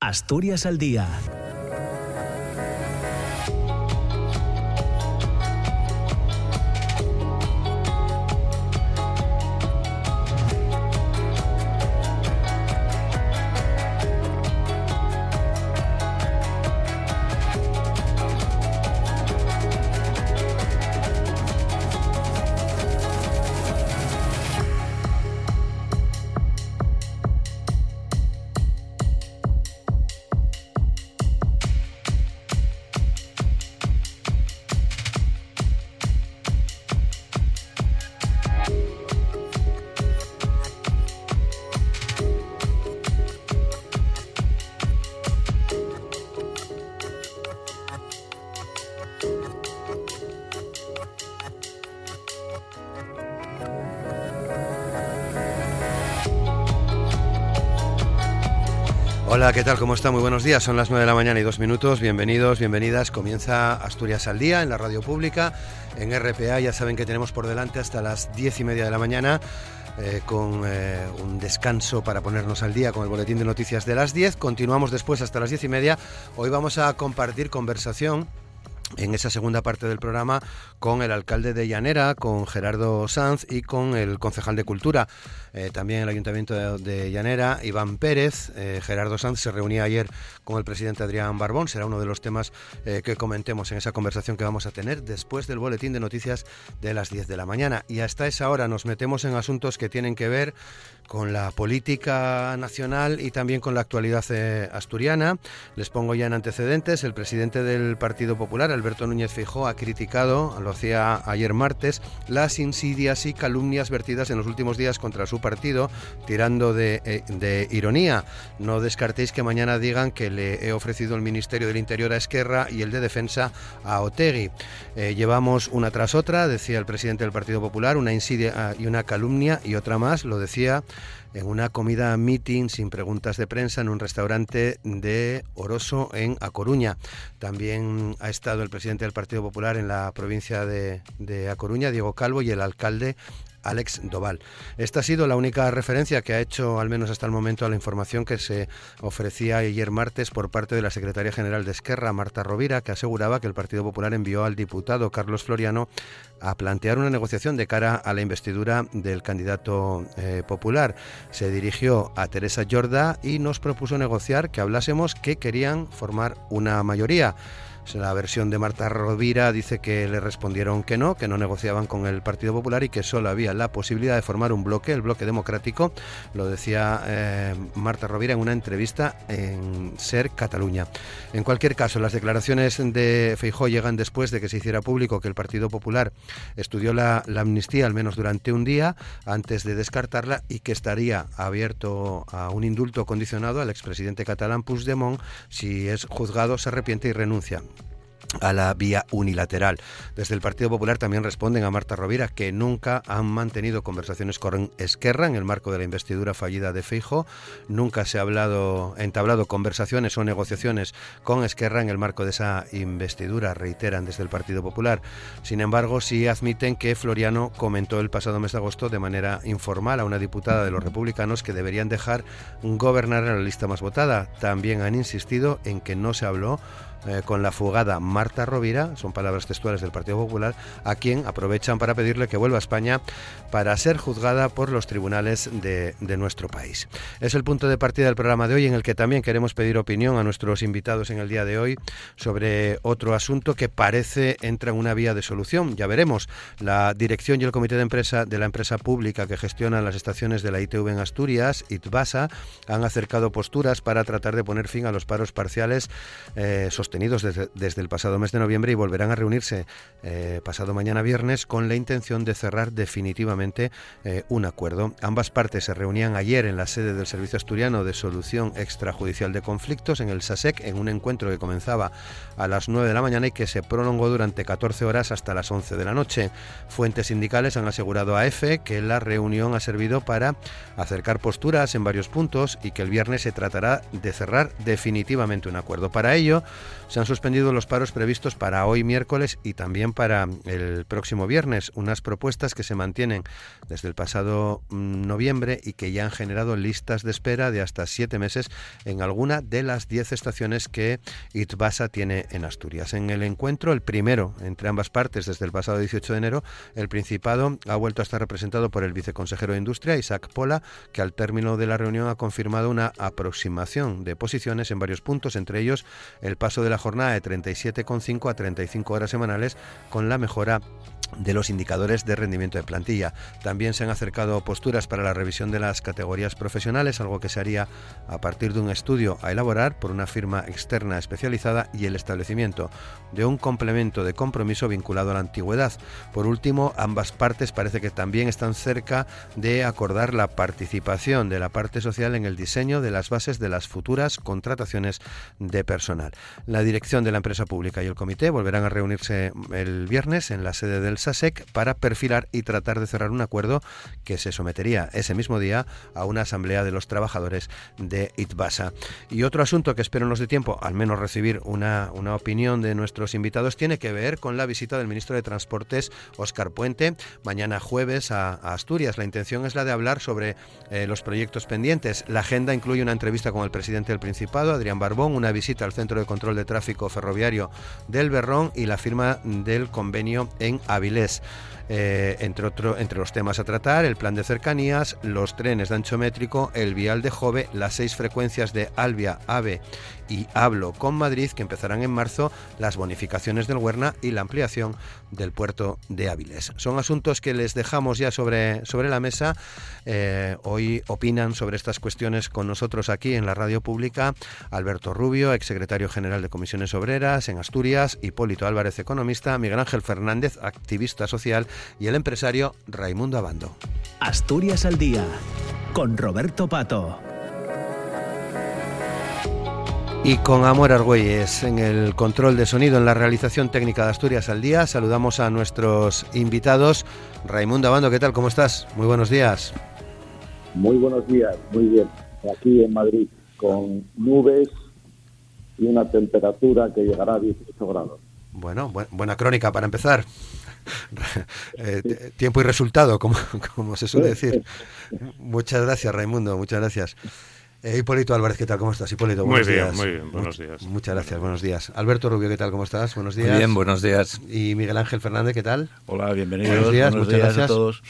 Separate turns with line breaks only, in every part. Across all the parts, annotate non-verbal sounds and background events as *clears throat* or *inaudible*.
Asturias al día
Hola, ¿qué tal? ¿Cómo está? Muy buenos días. Son las 9 de la mañana y dos minutos. Bienvenidos, bienvenidas. Comienza Asturias al Día en la radio pública, en RPA. Ya saben que tenemos por delante hasta las 10 y media de la mañana. Eh, con eh, un descanso para ponernos al día con el boletín de noticias de las 10. Continuamos después hasta las 10 y media. Hoy vamos a compartir conversación en esa segunda parte del programa con el alcalde de Llanera, con Gerardo Sanz y con el concejal de Cultura. Eh, también el Ayuntamiento de, Llanera, Iván Pérez. Eh, Gerardo Sanz se reunía ayer con el presidente Adrián Barbón. Será uno de los temas eh, que comentemos en esa conversación que vamos a tener después del boletín de noticias de las 10 de la mañana. Y hasta esa hora nos metemos en asuntos que tienen que ver con la política nacional y también con la actualidad asturiana. Les pongo ya en antecedentes. El presidente del Partido Popular, Alberto Núñez Feijóo, ha criticado, lo hacía ayer martes, las insidias y calumnias vertidas en los últimos días contra su partido, tirando de, de ironía. No descartéis que mañana digan que le he ofrecido el Ministerio del Interior a Esquerra y el de Defensa a Otegui. Eh, llevamos una tras otra, decía el presidente del Partido Popular, una insidia y una calumnia y otra más, lo decía en una comida meeting sin preguntas de prensa en un restaurante de Oroso en A Coruña. También ha estado el presidente del Partido Popular en la provincia de, de A Coruña, Diego Calvo, y el alcalde Alex Doval. Esta ha sido la única referencia que ha hecho, al menos hasta el momento, a la información que se ofrecía ayer martes por parte de la secretaria general de Esquerra, Marta Rovira, que aseguraba que el Partido Popular envió al diputado Carlos Floriano a plantear una negociación de cara a la investidura del candidato eh, popular. Se dirigió a Teresa Jorda y nos propuso negociar que hablásemos que querían formar una mayoría. La versión de Marta Rovira dice que le respondieron que no, que no negociaban con el Partido Popular y que solo había la posibilidad de formar un bloque, el bloque democrático. Lo decía eh, Marta Rovira en una entrevista en Ser Cataluña. En cualquier caso, las declaraciones de Feijó llegan después de que se hiciera público que el Partido Popular estudió la, la amnistía al menos durante un día antes de descartarla y que estaría abierto a un indulto condicionado al expresidente catalán Puigdemont si es juzgado, se arrepiente y renuncia a la vía unilateral. Desde el Partido Popular también responden a Marta Rovira que nunca han mantenido conversaciones con Esquerra en el marco de la investidura fallida de Feijo, nunca se ha hablado, entablado conversaciones o negociaciones con Esquerra en el marco de esa investidura, reiteran desde el Partido Popular. Sin embargo, sí admiten que Floriano comentó el pasado mes de agosto de manera informal a una diputada de los republicanos que deberían dejar gobernar en la lista más votada. También han insistido en que no se habló eh, con la fugada Marta Rovira, son palabras textuales del Partido Popular, a quien aprovechan para pedirle que vuelva a España para ser juzgada por los tribunales de, nuestro país. Es el punto de partida del programa de hoy en el que también queremos pedir opinión a nuestros invitados en el día de hoy sobre otro asunto que parece entra en una vía de solución. Ya veremos. La dirección y el comité de empresa de la empresa pública que gestiona las estaciones de la ITV en Asturias, ITBASA, han acercado posturas para tratar de poner fin a los paros parciales eh, tenidos desde, el pasado mes de noviembre y volverán a reunirse eh, pasado mañana viernes con la intención de cerrar definitivamente eh, un acuerdo. Ambas partes se reunían ayer en la sede del Servicio Asturiano de Solución Extrajudicial de Conflictos en el SASEC en un encuentro que comenzaba a las 9 de la mañana y que se prolongó durante 14 horas hasta las 11 de la noche. Fuentes sindicales han asegurado a EFE que la reunión ha servido para acercar posturas en varios puntos y que el viernes se tratará de cerrar definitivamente un acuerdo. Para ello, se han suspendido los paros previstos para hoy miércoles y también para el próximo viernes, unas propuestas que se mantienen desde el pasado mm, noviembre y que ya han generado listas de espera de hasta siete meses en alguna de las diez estaciones que Itbasa tiene en Asturias. En el encuentro, el primero entre ambas partes desde el pasado 18 de enero, el Principado ha vuelto a estar representado por el viceconsejero de Industria, Isaac Pola, que al término de la reunión ha confirmado una aproximación de posiciones en varios puntos, entre ellos el paso de la jornada de 37,5 a 35 horas semanales con la mejora de los indicadores de rendimiento de plantilla. También se han acercado posturas para la revisión de las categorías profesionales, algo que se haría a partir de un estudio a elaborar por una firma externa especializada y el establecimiento de un complemento de compromiso vinculado a la antigüedad. Por último, ambas partes parece que también están cerca de acordar la participación de la parte social en el diseño de las bases de las futuras contrataciones de personal. La dirección de la empresa pública y el comité volverán a reunirse el viernes en la sede del SASEC para perfilar y tratar de cerrar un acuerdo que se sometería ese mismo día a una asamblea de los trabajadores de Itbasa. Y otro asunto que espero nos dé tiempo, al menos recibir una, una opinión de nuestros invitados, tiene que ver con la visita del ministro de Transportes, Óscar Puente, mañana jueves a, Asturias. La intención es la de hablar sobre eh, los proyectos pendientes. La agenda incluye una entrevista con el presidente del Principado, Adrián Barbón, una visita al Centro de Control de Tráfico Ferroviario del Berrón y la firma del convenio en Avilés. Eh, entre, otro, entre los temas a tratar, el plan de cercanías, los trenes de ancho métrico, el vial de Jove, las seis frecuencias de Albia, AVE y Hablo con Madrid, que empezarán en marzo, las bonificaciones del Huerna y la ampliación del puerto de Áviles. Son asuntos que les dejamos ya sobre, sobre la mesa. Eh, hoy opinan sobre estas cuestiones con nosotros aquí en la radio pública Alberto Rubio, exsecretario general de Comisiones Obreras en Asturias, Hipólito Álvarez, economista, Miguel Ángel Fernández, activista social, y el empresario Raimundo Abando.
Asturias al día, con Roberto Pato.
Y con Amor Argüelles en el control de sonido en la realización técnica de Asturias al día, saludamos a nuestros invitados. Raimundo Abando, ¿qué tal? ¿Cómo estás? Muy buenos días.
Muy buenos días, muy bien. Aquí en Madrid, con nubes y una temperatura que llegará a 18 grados.
Bueno, buena crónica para empezar. *laughs* Eh, tiempo y resultado, como, *laughs* como se suele decir. Muchas gracias, Raimundo, muchas gracias. Eh, Hipólito Álvarez, ¿qué tal? ¿Cómo estás? Hipólito,
buenos muy bien, Muy bien, buenos días.
Muchas gracias, buenos días. Alberto Rubio, ¿qué tal? ¿Cómo estás? Buenos días.
Muy bien, buenos días.
Y Miguel Ángel Fernández, ¿qué tal?
Hola, bienvenidos.
Buenos días,
muchas
gracias
a todos.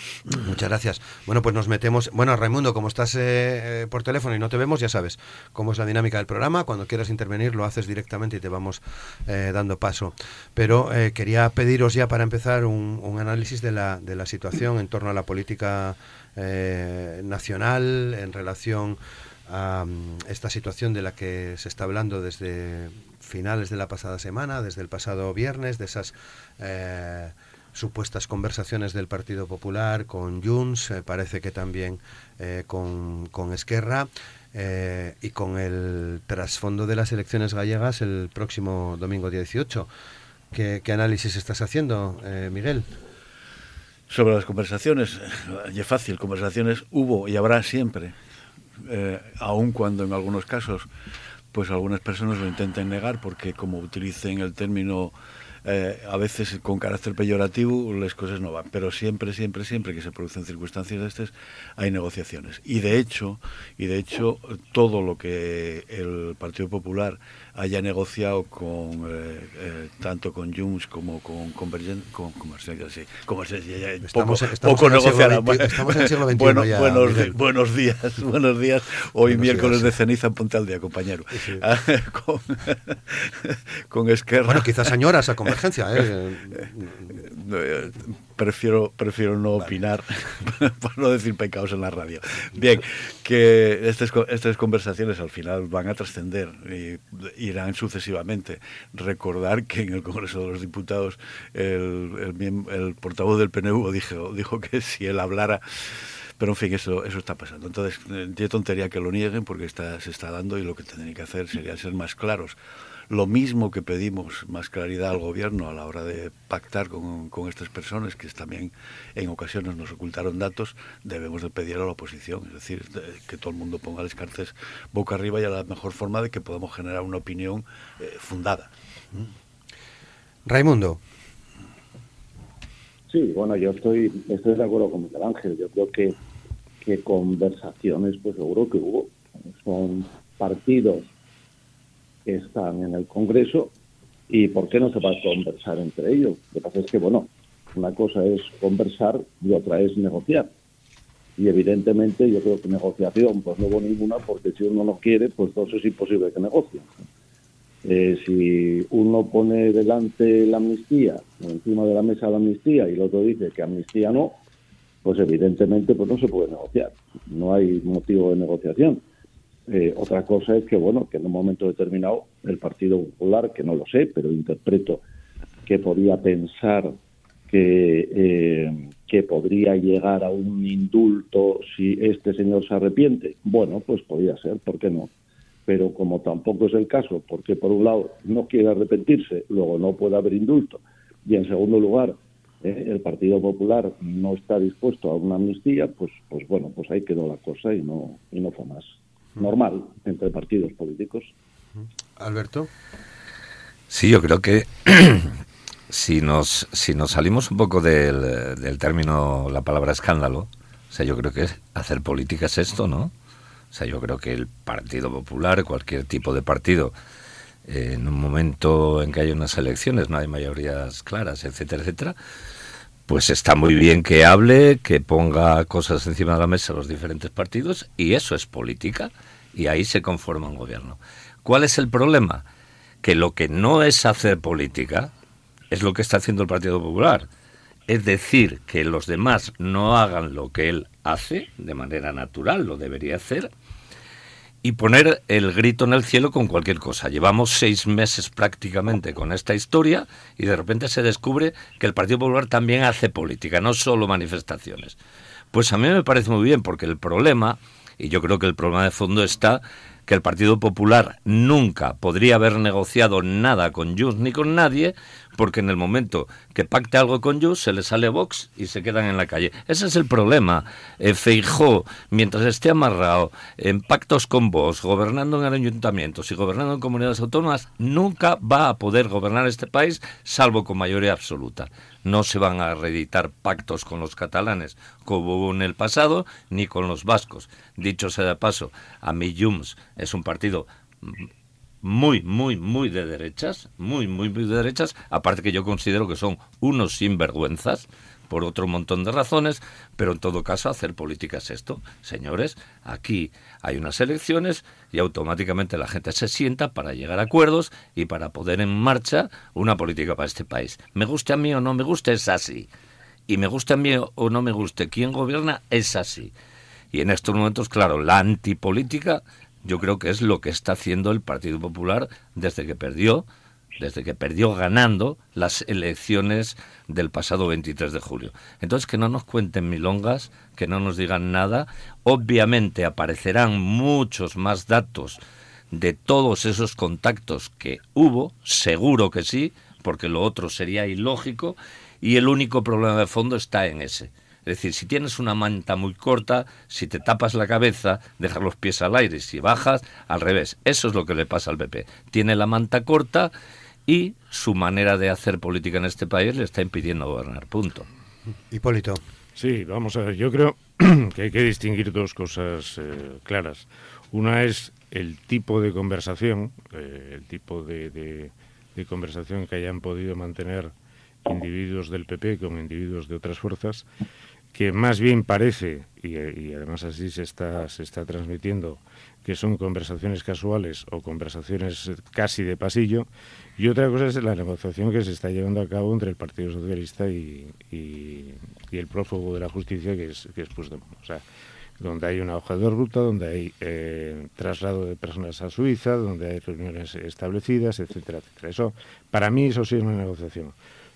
Muchas gracias. Bueno, pues nos metemos. Bueno, Raimundo, como estás eh, eh, por teléfono y no te vemos, ya sabes cómo es la dinámica del programa. Cuando quieras intervenir, lo haces directamente y te vamos dando paso. Pero quería pediros ya para empezar un, un, análisis de la, de la situación en torno a la política nacional en relación a esta situación de la que se está hablando desde finales de la pasada semana, desde el pasado viernes, de esas eh, supuestas conversaciones del Partido Popular con Junts, eh, parece que también eh, con, con, Esquerra. y con el trasfondo de las elecciones gallegas el próximo domingo 18. ¿Qué, qué análisis estás haciendo, Miguel?
Sobre las conversaciones, es fácil, conversaciones hubo y habrá siempre eh, aun cuando en algunos casos pues algunas personas lo intenten negar porque como utilicen el término eh, a veces con carácter peyorativo las cosas no van, pero siempre, siempre, siempre que se producen circunstancias de estas hay negociaciones. Y de hecho, y de hecho todo lo que el Partido Popular haya negociado con eh, eh, tanto con Junts como con Convergent, con Comercial, sí, Comercial, estamos, poco, estamos poco negociará.
Estamos en el siglo *laughs* XXI
bueno, ya, buenos, buenos, días, *laughs* buenos días. Hoy buenos miércoles días. de ceniza en Ponte al Día, compañero. Sí. Ah, *laughs* con, con Esquerra.
Bueno, quizás añoras a Convergencia. ¿eh?
Prefiero, prefiero no opinar, *laughs* por no decir pecados en la radio. Bien, que estas, estas conversaciones al final van a trascender y irán sucesivamente. Recordar que en el Congreso de los Diputados el, el, el portavoz del PNV dijo, dijo que si él hablara Pero en fin, eso, eso está pasando. Entonces, eh, tiene tontería que lo nieguen porque está, se está dando y lo que tendrían que hacer sería ser más claros. Lo mismo que pedimos más claridad al gobierno a la hora de pactar con, con estas personas que también en ocasiones nos ocultaron datos, debemos de pedir a la oposición, es decir, que todo el mundo ponga las cartas boca arriba y a la mejor forma de que podamos generar una opinión eh, fundada.
Raimundo.
Sí, bueno, yo estoy, estoy de acuerdo con Miguel Ángel. Yo creo que, que conversaciones, pues seguro que hubo. Son partidos están en el Congreso y ¿por qué no se va a conversar entre ellos? Lo que pasa es que, bueno, una cosa es conversar y otra es negociar. Y evidentemente yo creo que negociación pues no hubo ninguna porque si uno no quiere, pues entonces es imposible que negocie. Eh, si uno pone delante la amnistía, encima de la mesa la amnistía y el otro dice que amnistía no, pues evidentemente pues no se puede negociar. No hay motivo de negociación. Eh, otra cosa es que, bueno, que en un momento determinado el Partido Popular, que no lo sé, pero interpreto que podía pensar que, eh, que podría llegar a un indulto si este señor se arrepiente. Bueno, pues podría ser, ¿por qué no? Pero como tampoco es el caso, porque por un lado no quiere arrepentirse, luego no puede haber indulto, y en segundo lugar eh, el Partido Popular no está dispuesto a una amnistía, pues, pues bueno, pues ahí quedó la cosa y no, y no fue más normal entre partidos políticos.
Alberto.
Sí, yo creo que *clears throat* si nos, si nos salimos un poco del, del término, la palabra escándalo, o sea, yo creo que hacer política es esto, ¿no? O sea, yo creo que el Partido Popular, cualquier tipo de partido, eh, en un momento en que hay unas elecciones, no hay mayorías claras, etcétera, etcétera, pues está muy bien que hable, que ponga cosas encima de la mesa los diferentes partidos y eso es política y ahí se conforma un gobierno. ¿Cuál es el problema? Que lo que no es hacer política es lo que está haciendo el Partido Popular. Es decir, que los demás no hagan lo que él hace de manera natural, lo debería hacer, y poner el grito en el cielo con cualquier cosa. Llevamos seis meses prácticamente con esta historia y de repente se descubre que el Partido Popular también hace política, no solo manifestaciones. Pues a mí me parece muy bien porque el problema, y yo creo que el problema de fondo está que el Partido Popular nunca podría haber negociado nada con Junts ni con nadie, porque en el momento que pacte algo con Junts se le sale Vox y se quedan en la calle. Ese es el problema. Eh, Feijó, mientras esté amarrado en pactos con Vox, gobernando en ayuntamientos y gobernando en comunidades autónomas, nunca va a poder gobernar este país, salvo con mayoría absoluta. No se van a reeditar pactos con los catalanes, como hubo en el pasado, ni con los vascos. Dicho sea de paso, a mí Junts es un partido muy, muy, muy de derechas, muy, muy, muy de derechas, aparte que yo considero que son unos sinvergüenzas, por otro montón de razones, pero en todo caso hacer política es esto. Señores, aquí hay unas elecciones y automáticamente la gente se sienta para llegar a acuerdos y para poner en marcha una política para este país. Me guste a mí o no me guste, es así. Y me guste a mí o no me guste, quien gobierna es así. Y en estos momentos, claro, la antipolítica yo creo que es lo que está haciendo el Partido Popular desde que perdió, desde que perdió ganando las elecciones del pasado 23 de julio. Entonces, que no nos cuenten milongas, que no nos digan nada. Obviamente aparecerán muchos más datos de todos esos contactos que hubo, seguro que sí, porque lo otro sería ilógico, y el único problema de fondo está en ese es decir, si tienes una manta muy corta, si te tapas la cabeza, dejas los pies al aire, si bajas, al revés. Eso es lo que le pasa al PP. Tiene la manta corta y su manera de hacer política en este país le está impidiendo gobernar. Punto.
Hipólito.
Sí, vamos a ver. Yo creo *clears throat* que hay que distinguir dos cosas eh, claras. Una es el tipo de conversación, eh, el tipo de, de, conversación que hayan podido mantener individuos del PP con individuos de otras fuerzas que más bien parece, y, además así se está, se está transmitiendo, que son conversaciones casuales o conversaciones casi de pasillo, y otra cosa es la negociación que se está llevando a cabo entre el Partido Socialista y, el prófugo de la justicia, que es, que es Puigdemont. O sea, donde hay una hoja de ruta, donde hay eh, traslado de personas a Suiza, donde hay reuniones establecidas, etcétera, etcétera. Eso, para mí, eso sí es una negociación.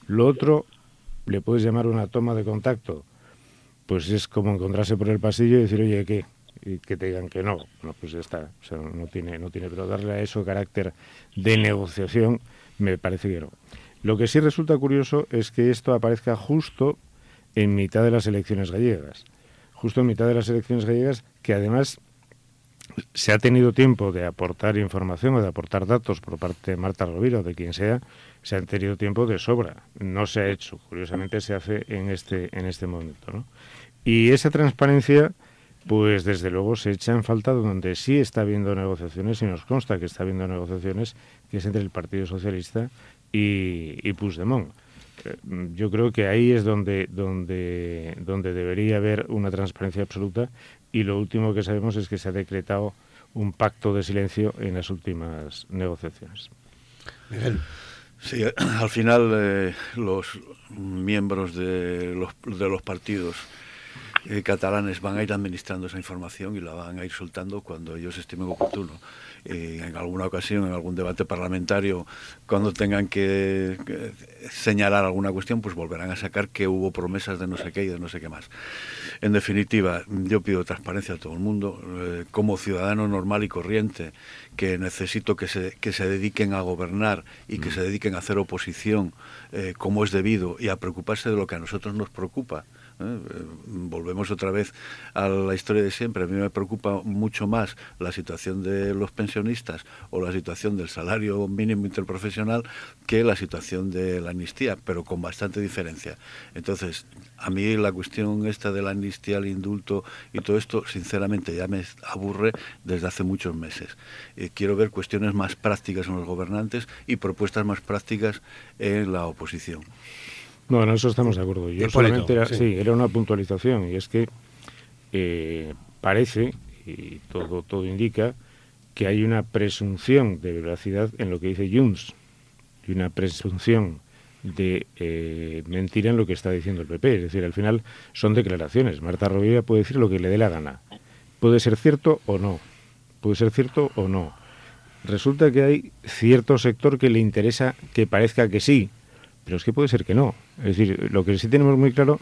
Lo otro, le puedes llamar una toma de contacto pues es como encontrarse por el pasillo y decir, oye, ¿qué? Y que te digan que no. No, pues ya está. O sea, no tiene, no tiene, pero darle a eso carácter de negociación me parece que no. Lo que sí resulta curioso es que esto aparezca justo en mitad de las elecciones gallegas. Justo en mitad de las elecciones gallegas, que además se ha tenido tiempo de aportar información o de aportar datos por parte de Marta Rovira o de quien sea, se han tenido tiempo de sobra. No se ha hecho, curiosamente se hace en este, en este momento. ¿no? Y esa transparencia, pues desde luego se echa en falta donde sí está habiendo negociaciones y nos consta que está habiendo negociaciones, que es entre el Partido Socialista y, y Puigdemont. Eh, yo creo que ahí es donde, donde, donde debería haber una transparencia absoluta y lo último que sabemos es que se ha decretado un pacto de silencio en las últimas negociaciones.
Miguel. Sí, al final eh, los miembros de los, de los partidos eh, catalanes van a ir administrando esa información y la van a ir soltando cuando ellos estimen oportuno. Eh, en alguna ocasión, en algún debate parlamentario, cuando tengan que, señalar alguna cuestión, pues volverán a sacar que hubo promesas de no sé qué y de no sé qué más. En definitiva, yo pido transparencia a todo el mundo. Eh, como ciudadano normal y corriente, que necesito que se, que se dediquen a gobernar y que mm. se dediquen a hacer oposición eh, como es debido y a preocuparse de lo que a nosotros nos preocupa, ¿eh? Volvemos otra vez a la historia de siempre. A mí me preocupa mucho más la situación de los pensionistas o la situación del salario mínimo interprofesional que la situación de la amnistía, pero con bastante diferencia. Entonces, a mí la cuestión esta de la amnistía, el indulto y todo esto, sinceramente, ya me aburre desde hace muchos meses. Eh, quiero ver cuestiones más prácticas en los gobernantes y propuestas más prácticas en la oposición.
No, en eso estamos de acuerdo. Yo solamente era, sí. era una puntualización y es que eh, parece, y todo, todo indica, que hay una presunción de veracidad en lo que dice Junts y una presunción de eh, mentira en lo que está diciendo el PP. Es decir, al final son declaraciones. Marta Rovira puede decir lo que le dé la gana. Puede ser cierto o no. Puede ser cierto o no. Resulta que hay cierto sector que le interesa que parezca que sí, pero es que puede ser que no. Es decir, lo que sí tenemos muy claro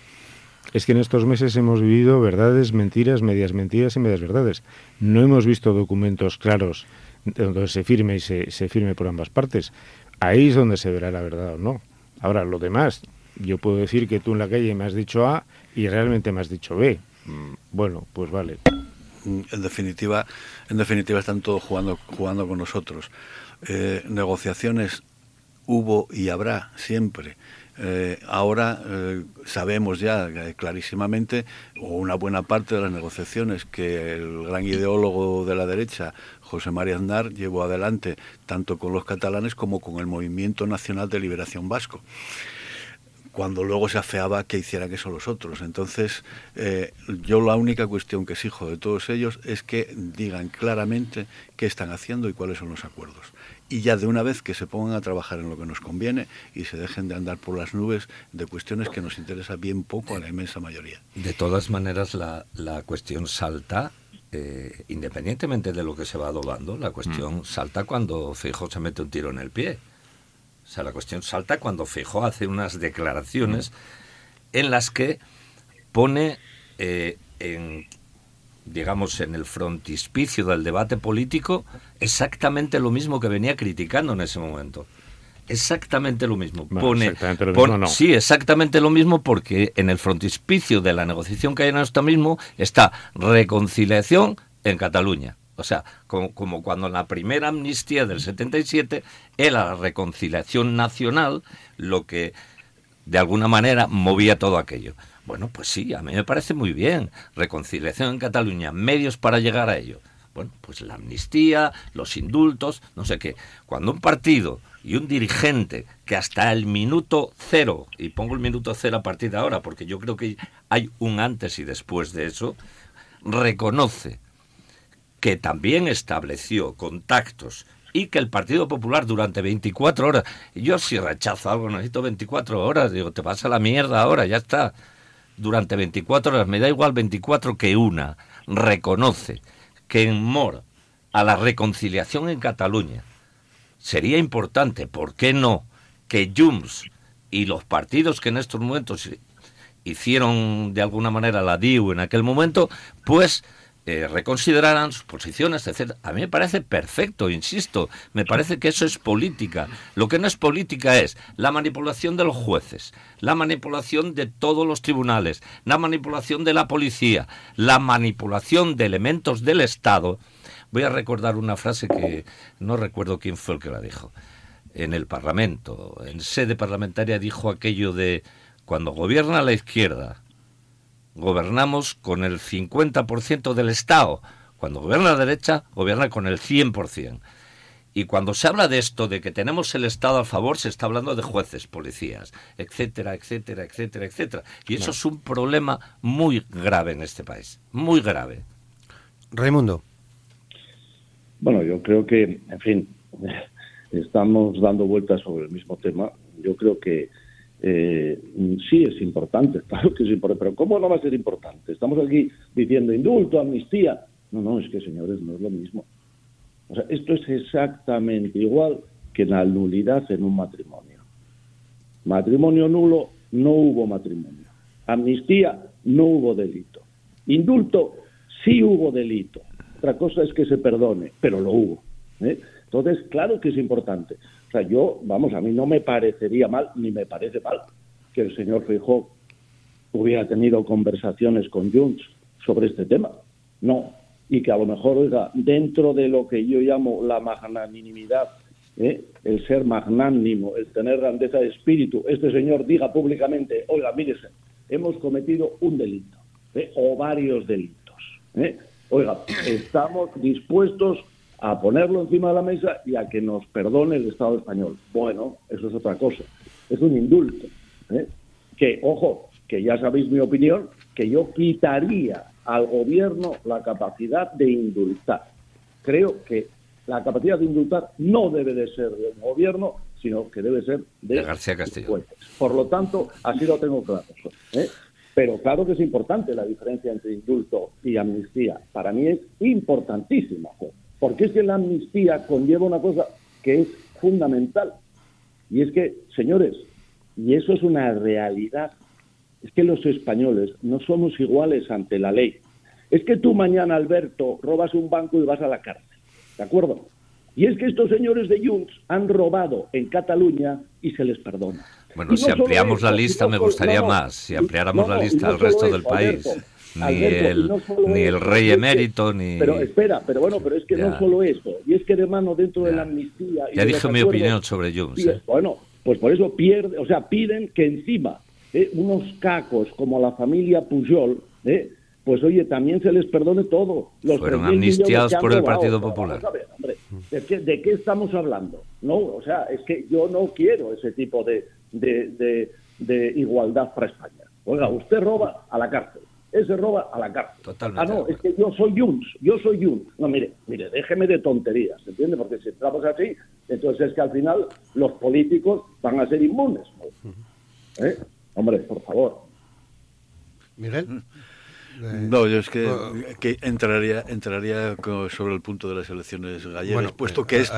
es que en estos meses hemos vivido verdades, mentiras, medias mentiras y medias verdades. No hemos visto documentos claros donde se firme y se, firme por ambas partes. Ahí es donde se verá la verdad o no. Ahora, lo demás, yo puedo decir que tú en la calle me has dicho A y realmente me has dicho B. Mm, bueno, pues vale.
En definitiva, en definitiva están todos jugando, jugando con nosotros. Eh, negociaciones hubo y habrá siempre. Eh, ahora eh, sabemos ya eh, clarísimamente, o una buena parte de las negociaciones que el gran ideólogo de la derecha, José María Aznar, llevó adelante tanto con los catalanes como con el Movimiento Nacional de Liberación Vasco cuando luego se afeaba que hicieran eso los otros. Entonces, yo la única cuestión que exijo de todos ellos es que digan claramente qué están haciendo y cuáles son los acuerdos y ya de una vez que se pongan a trabajar en lo que nos conviene y se dejen de andar por las nubes de cuestiones que nos interesa bien poco a la inmensa mayoría.
De todas maneras, la, la cuestión salta, eh, independientemente de lo que se va adobando, la cuestión mm. salta cuando Fijo se mete un tiro en el pie. O sea, la cuestión salta cuando Fijo hace unas declaraciones mm. en las que pone eh, en digamos, en el frontispicio del debate político exactamente lo mismo que venía criticando en ese momento. Exactamente lo mismo. Pone, Sí, exactamente lo mismo porque en el frontispicio de la negociación que hay en esto mismo está reconciliación en Cataluña. O sea, como, como, cuando en la primera amnistía del 77 era la reconciliación nacional lo que de alguna manera movía todo aquello. Bueno, pues sí, a mí me parece muy bien. Reconciliación en Cataluña, medios para llegar a ello. Bueno, pues la amnistía, los indultos, no sé qué. Cuando un partido y un dirigente que hasta el minuto cero, y pongo el minuto cero a partir de ahora, porque yo creo que hay un antes y después de eso, reconoce que también estableció contactos y que el Partido Popular durante 24 horas, yo si rechazo algo necesito 24 horas, digo, te pasa la mierda ahora, ya está durante 24 horas, me da igual 24 que una, reconoce que en Mor a la reconciliación en Cataluña sería importante, ¿por qué no?, que Junts y los partidos que en estos momentos hicieron de alguna manera la DIU en aquel momento, pues eh, reconsideraran sus posiciones, etc. A mí me parece perfecto, insisto, me parece que eso es política. Lo que no es política es la manipulación de los jueces, la manipulación de todos los tribunales, la manipulación de la policía, la manipulación de elementos del Estado. Voy a recordar una frase que no recuerdo quién fue el que la dijo. En el Parlamento, en sede parlamentaria, dijo aquello de cuando gobierna la izquierda, gobernamos con el 50% del Estado. Cuando gobierna la derecha, gobierna con el 100%. Y cuando se habla de esto, de que tenemos el Estado a favor, se está hablando de jueces, policías, etcétera, etcétera, etcétera, etcétera. Y eso es un problema muy grave en este país, muy grave.
Raimundo.
Bueno, yo creo que, en fin, *laughs* estamos dando vueltas sobre el mismo tema. Yo creo que eh, sí es importante, *laughs* claro que es importante, pero ¿cómo no va a ser importante? Estamos aquí diciendo indulto, amnistía. No, no, es que señores, no es lo mismo. O sea, esto es exactamente igual que la nulidad en un matrimonio. Matrimonio nulo, no hubo matrimonio. Amnistía, no hubo delito. Indulto, sí hubo delito. Otra cosa es que se perdone, pero lo hubo. ¿eh? Entonces, claro que es importante. O sea, yo, vamos, a mí no me parecería mal, ni me parece mal, que el señor Feijóo hubiera tenido conversaciones con Junts sobre este tema. No. Y que a lo mejor, oiga, dentro de lo que yo llamo la magnanimidad, ¿eh? el ser magnánimo, el tener grandeza de espíritu, este señor diga públicamente, oiga, mírese, hemos cometido un delito, ¿eh? o varios delitos. ¿eh? Oiga, estamos dispuestos a ponerlo encima de la mesa y a que nos perdone el Estado español. Bueno, eso es otra cosa. Es un indulto. ¿eh? Que, ojo, que ya sabéis mi opinión, que yo quitaría al gobierno la capacidad de indultar. Creo que la capacidad de indultar no debe de ser del gobierno, sino que debe ser de,
García Castillo.
Por lo tanto, así lo tengo claro. ¿eh? Pero claro que es importante la diferencia entre indulto y amnistía. Para mí es importantísima. Porque es que la amnistía conlleva una cosa que es fundamental. Y es que, señores, y eso es una realidad, es que los españoles no somos iguales ante la ley. Es que tú mañana, Alberto, robas un banco y vas a la cárcel. ¿De acuerdo? Y es que estos señores de Junts han robado en Cataluña y se les perdona.
Bueno, si ampliamos la lista me gustaría más, si ampliáramos la lista al resto del país ni, el, ni el rey emérito, ni...
Pero espera, pero bueno, pero es que no solo eso, y es que de mano dentro de la amnistía...
ya dije mi opinión sobre Junts. ¿eh?
Bueno, pues por eso pierde, o sea, piden que encima eh, unos cacos como la familia Pujol, eh, pues oye, también se les perdone todo.
Los Fueron amnistiados por el Partido Popular.
¿de, qué, ¿de, qué, estamos hablando? No, o sea, es que yo no quiero ese tipo de, de, de, de igualdad para España. Oiga, usted roba a la cárcel ese roba a la cárcel.
Totalmente
ah, no, es que yo soy Junts, yo soy Junts. No, mire, mire, déjeme de tonterías, ¿entiende? Porque si entramos así, entonces es que al final los políticos van a ser inmunes. ¿Eh? Hombre, por favor.
Miguel. *laughs*
No, yo es que, que entraría entraría sobre el punto de las elecciones gallegas, *clears throat* puesto, que esto,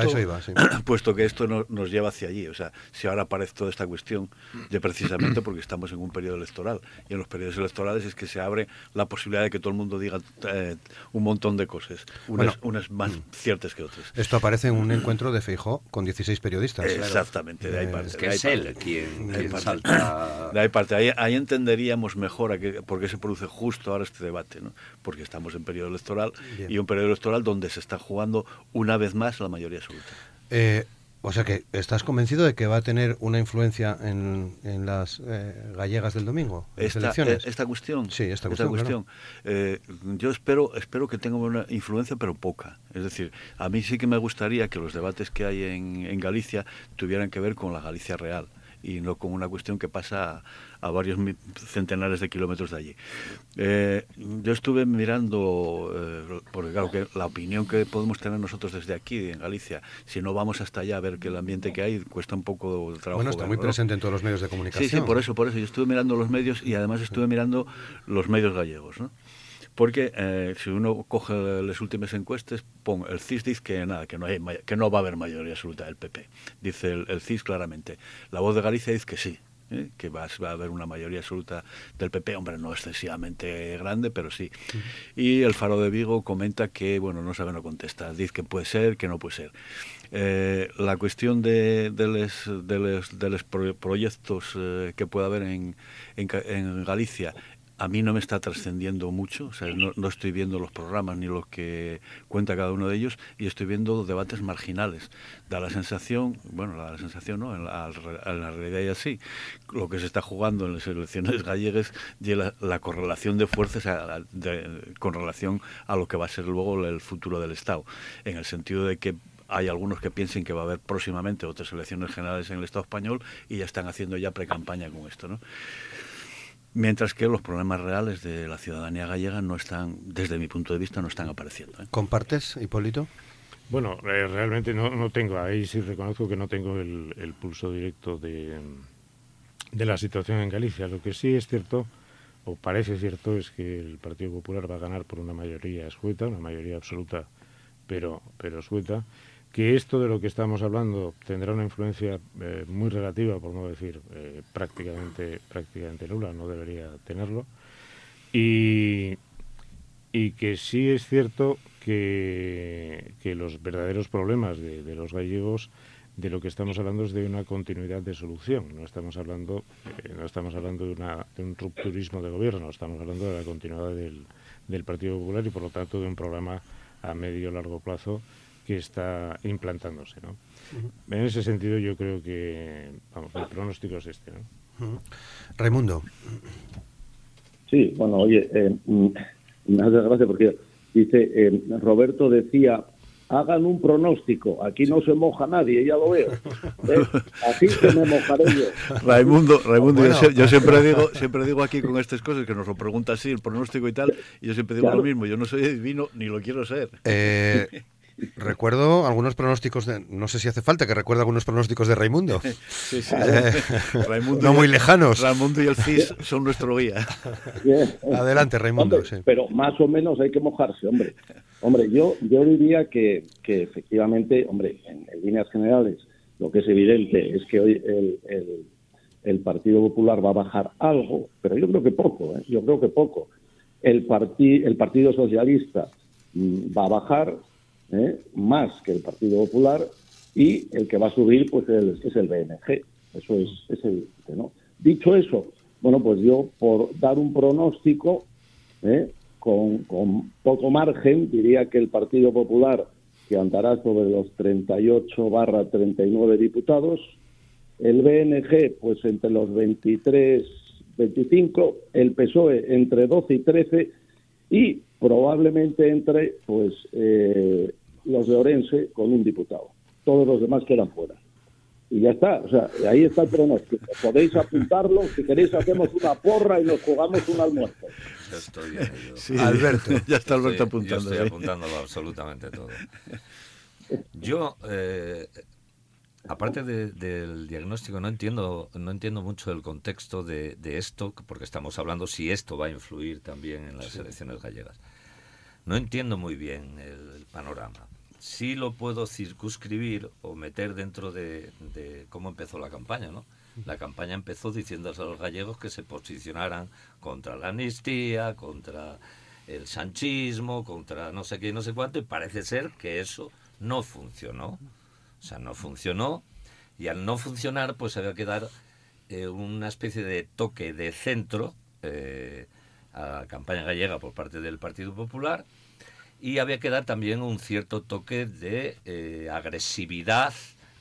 puesto que esto nos lleva hacia allí. O sea, si ahora aparece toda esta cuestión de precisamente porque estamos en un periodo electoral y en los periodos electorales es que se abre la posibilidad de que todo el mundo diga eh, un montón de cosas, unas, unas más mm. ciertas que otras.
Esto aparece en un encuentro de Feijó con 16 periodistas.
Exactamente, de ahí parte.
Es que es él quien, salta.
De ahí parte. Ahí, ahí entenderíamos mejor a qué, por qué se produce justo ahora este debate, ¿no? porque estamos en periodo electoral y un periodo electoral donde se está jugando una vez más la mayoría absoluta.
Eh, o sea que, ¿estás convencido de que va a tener una influencia en, en las eh, gallegas del domingo?
Esta, elecciones? esta cuestión.
Sí, esta cuestión.
Eh, yo espero, espero que tenga una influencia, pero poca. Es decir, a mí sí que me gustaría que los debates que hay en, en Galicia tuvieran que ver con la Galicia real y no con una cuestión que pasa a varios centenares de kilómetros de allí. Eh, yo estuve mirando, eh, porque claro que la opinión que podemos tener nosotros desde aquí, en Galicia, si no vamos hasta allá a ver que el ambiente que hay, cuesta un poco de trabajo.
Bueno, está muy presente en todos los medios de comunicación.
Sí, sí, por eso, por eso. Yo estuve mirando los medios y además estuve mirando los medios gallegos, ¿no? Porque eh, si uno coge las últimas encuestas, pon, el CIS dice que nada, que no, hay, que no va a haber mayoría absoluta del PP. Dice el, el CIS claramente. La voz de Galicia dice que sí, ¿eh? que va, va, a haber una mayoría absoluta del PP, hombre, no excesivamente grande, pero sí. Y el Faro de Vigo comenta que, bueno, no sabe, no contesta, dice que puede ser, que no puede ser. Eh, la cuestión de, de los de les, de les proyectos eh, que pueda haber en, en, en Galicia a mí no me está trascendiendo mucho, o sea, no, estoy viendo los programas ni lo que cuenta cada uno de ellos y estoy viendo debates marginales. Da la sensación, bueno, da la sensación, ¿no? En la, la realidad y así, lo que se está jugando en las elecciones *laughs* gallegas y la, la correlación de fuerzas con relación a lo que va a ser luego el futuro del Estado, en el sentido de que hay algunos que piensen que va a haber próximamente otras elecciones generales en el Estado español y ya están haciendo ya pre-campaña con esto, ¿no? Mientras que los problemas reales de la ciudadanía gallega no están, desde mi punto de vista, no están apareciendo. ¿eh?
¿Compartes, Hipólito?
Bueno, eh, realmente no, no, tengo, ahí sí reconozco que no tengo el, el pulso directo de, de, la situación en Galicia. Lo que sí es cierto, o parece cierto, es que el Partido Popular va a ganar por una mayoría escueta, una mayoría absoluta, pero, pero suelta que esto de lo que estamos hablando tendrá una influencia eh, muy relativa, por no decir eh, prácticamente, prácticamente nula, no debería tenerlo, y, y que sí es cierto que, que los verdaderos problemas de, de, los gallegos de lo que estamos hablando es de una continuidad de solución, no estamos hablando, eh, no estamos hablando de, una, de un rupturismo de gobierno, estamos hablando de la continuidad del, del Partido Popular y por lo tanto de un programa a medio largo plazo que está implantándose. ¿no? Uh -huh. En ese sentido yo creo que vamos, el pronóstico es este. ¿no?
Uh -huh. Raimundo.
Sí, bueno, oye, eh, me hace gracia porque dice, eh, Roberto decía, hagan un pronóstico, aquí no se moja nadie, ya lo veo. ¿Eh? Así que me mojaré yo.
Raimundo, Raimundo bueno. yo, yo, siempre digo siempre digo aquí con estas cosas que nos lo pregunta así, el pronóstico y tal, y yo siempre digo claro. lo mismo, yo no soy divino ni lo quiero ser.
Eh, *laughs* Recuerdo algunos pronósticos de. No sé si hace falta que recuerde algunos pronósticos de Raimundo. *laughs*
Sí, sí. Eh,
Raimundo no muy lejanos.
Raimundo y el CIS *laughs* son nuestro guía.
Bien.
Adelante, Raimundo.
Hombre,
sí.
Pero más o menos hay que mojarse, hombre. Hombre, yo, yo diría que, que efectivamente, hombre, en, en, líneas generales, lo que es evidente es que hoy el, el, el, Partido Popular va a bajar algo, pero yo creo que poco, ¿eh? yo creo que poco. El, parti, el Partido Socialista mmm, va a bajar, ¿eh? más que el Partido Popular y el que va a subir pues el, es el BNG. Eso es, evidente, ¿no? Dicho eso, bueno, pues yo por dar un pronóstico ¿eh? con, con, poco margen diría que el Partido Popular que andará sobre los 38 barra 39 diputados, el BNG pues entre los 23, 25, el PSOE entre 12 y 13 y probablemente entre pues eh, los de Orense con un diputado. Todos los demás quedan fuera. Y ya está, o sea, ahí está el pronóstico. Podéis apuntarlo, si queréis hacemos una porra y nos jugamos un almuerzo.
Ya estoy. *laughs*
Sí, Alberto. *laughs*
ya está Alberto apuntando.
Yo estoy apuntándolo absolutamente todo. Yo, eh, aparte de, del diagnóstico, no entiendo, no entiendo mucho el contexto de, de, esto, porque estamos hablando si esto va a influir también en las sí. elecciones gallegas. No entiendo muy bien el, el panorama sí lo puedo circunscribir o meter dentro de, de, cómo empezó la campaña, ¿no? La campaña empezó diciéndose a los gallegos que se posicionaran contra la amnistía, contra el sanchismo, contra no sé qué, no sé cuánto, y parece ser que eso no funcionó. O sea, no funcionó, y al no funcionar, pues había que dar eh, una especie de toque de centro eh, a la campaña gallega por parte del Partido Popular, y había que dar también un cierto toque de eh, agresividad.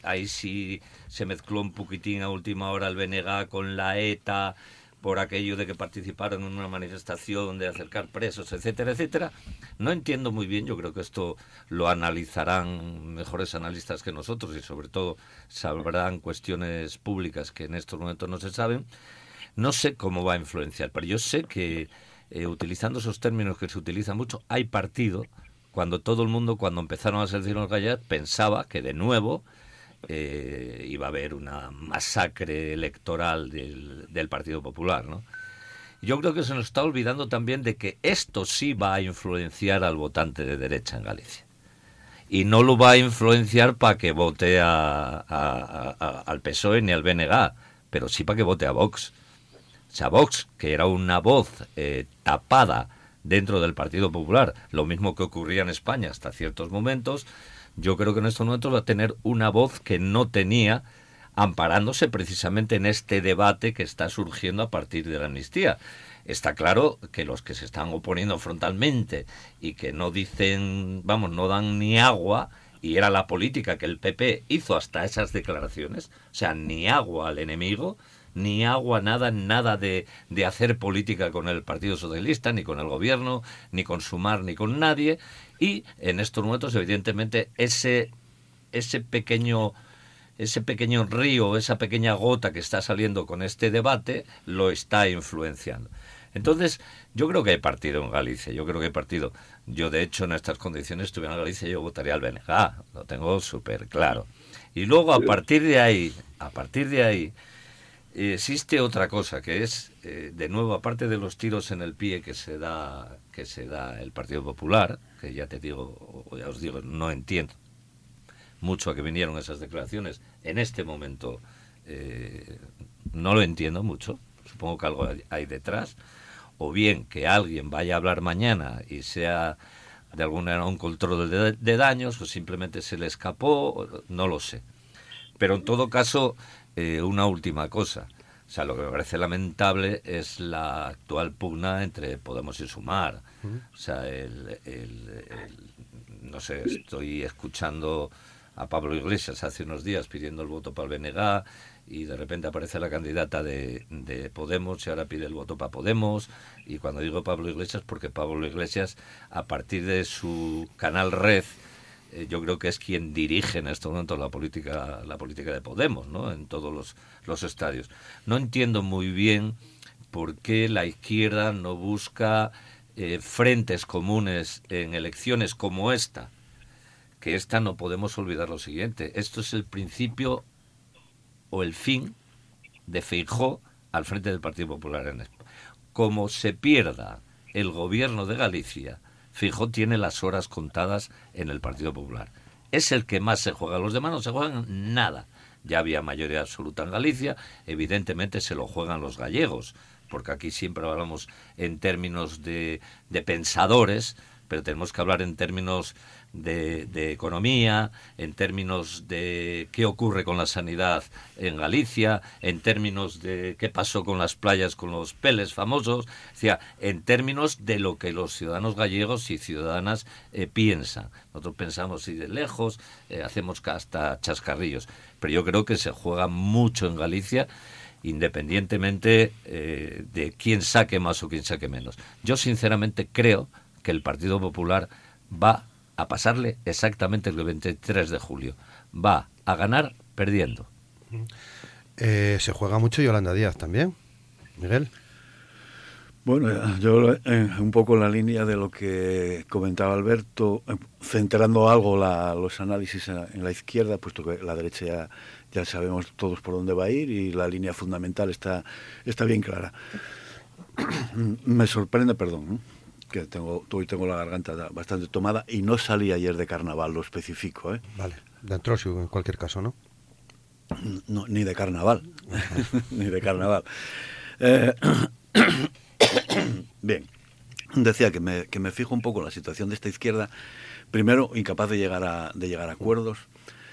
Ahí sí se mezcló un poquitín a última hora el BNG con la ETA por aquello de que participaron en una manifestación de acercar presos, etcétera, etcétera. No entiendo muy bien, yo creo que esto lo analizarán mejores analistas que nosotros y sobre todo sabrán cuestiones públicas que en estos momentos no se saben. No sé cómo va a influenciar, pero yo sé que eh, utilizando esos términos que se utilizan mucho, hay partido, cuando todo el mundo, cuando empezaron a ser los gallegos, pensaba que de nuevo eh, iba a haber una masacre electoral del, Partido Popular, ¿no? Yo creo que se nos está olvidando también de que esto sí va a influenciar al votante de derecha en Galicia. Y no lo va a influenciar para que vote a, al PSOE ni al BNG, pero sí para que vote a Vox. Vox, que era una voz eh, tapada dentro del Partido Popular, lo mismo que ocurría en España hasta ciertos momentos, yo creo que en estos momentos va a tener una voz que no tenía amparándose precisamente en este debate que está surgiendo a partir de la amnistía. Está claro que los que se están oponiendo frontalmente y que no dicen, vamos, no dan ni agua, y era la política que el PP hizo hasta esas declaraciones, o sea, ni agua al enemigo, ni agua, nada, nada de, de hacer política con el Partido Socialista, ni con el gobierno, ni con Sumar, ni con nadie, y en estos momentos, evidentemente, ese, ese pequeño ese pequeño río, esa pequeña gota que está saliendo con este debate, lo está influenciando. Entonces, yo creo que hay partido en Galicia, yo creo que hay partido. Yo, de hecho, en estas condiciones estuviera en Galicia, yo votaría al BNG, lo tengo súper claro. Y luego, a partir de ahí, a partir de ahí, existe otra cosa, que es, eh, de nuevo, aparte de los tiros en el pie que se da que se da el Partido Popular, que ya te digo, ya os digo, no entiendo mucho a que vinieron esas declaraciones. En este momento eh, no lo entiendo mucho, supongo que algo hay detrás, o bien que alguien vaya a hablar mañana y sea de alguna manera un control de, daños, o simplemente se le escapó, no lo sé. Pero en todo caso, eh, una última cosa. O sea, lo que me parece lamentable es la actual pugna entre Podemos y Sumar. O sea, el, no sé, estoy escuchando a Pablo Iglesias hace unos días pidiendo el voto para el BNG y de repente aparece la candidata de, de, Podemos y ahora pide el voto para Podemos y cuando digo Pablo Iglesias porque Pablo Iglesias a partir de su canal Red eh, yo creo que es quien dirige en estos momentos la política la política de Podemos ¿no? en todos los, los estadios no entiendo muy bien por qué la izquierda no busca eh, frentes comunes en elecciones como esta que esta no podemos olvidar lo siguiente. Esto es el principio o el fin de Feijó al frente del Partido Popular en España. Como se pierda el gobierno de Galicia, Feijó tiene las horas contadas en el Partido Popular. Es el que más se juega. Los demás no se juegan nada. Ya había mayoría absoluta en Galicia, evidentemente se lo juegan los gallegos, porque aquí siempre hablamos en términos de, de pensadores, pero tenemos que hablar en términos de, economía, en términos de qué ocurre con la sanidad en Galicia, en términos de qué pasó con las playas con los peles famosos, en términos de lo que los ciudadanos gallegos y ciudadanas eh, piensan. Nosotros pensamos y de lejos, eh, hacemos hasta chascarrillos, pero yo creo que se juega mucho en Galicia independientemente eh, de quién saque más o quién saque menos. Yo sinceramente creo que el Partido Popular va a pasarle exactamente el 23 de julio. Va a ganar perdiendo.
Eh, se juega mucho Yolanda Díaz también, Miguel.
Bueno, yo eh, un poco en la línea de lo que comentaba Alberto, eh, centrando algo los análisis en, la izquierda, puesto que la derecha ya, ya, sabemos todos por dónde va a ir y la línea fundamental está, está bien clara. *coughs* Me sorprende, perdón, que tengo, hoy tengo la garganta bastante tomada y no salí ayer de carnaval, lo especifico. ¿eh?
Vale, de Antrosio en cualquier caso, ¿no?
no ni de carnaval, *laughs* ni de carnaval. Eh, *coughs* bien, decía que me, que me fijo un poco en la situación de esta izquierda. Primero, incapaz de llegar a, de llegar a acuerdos.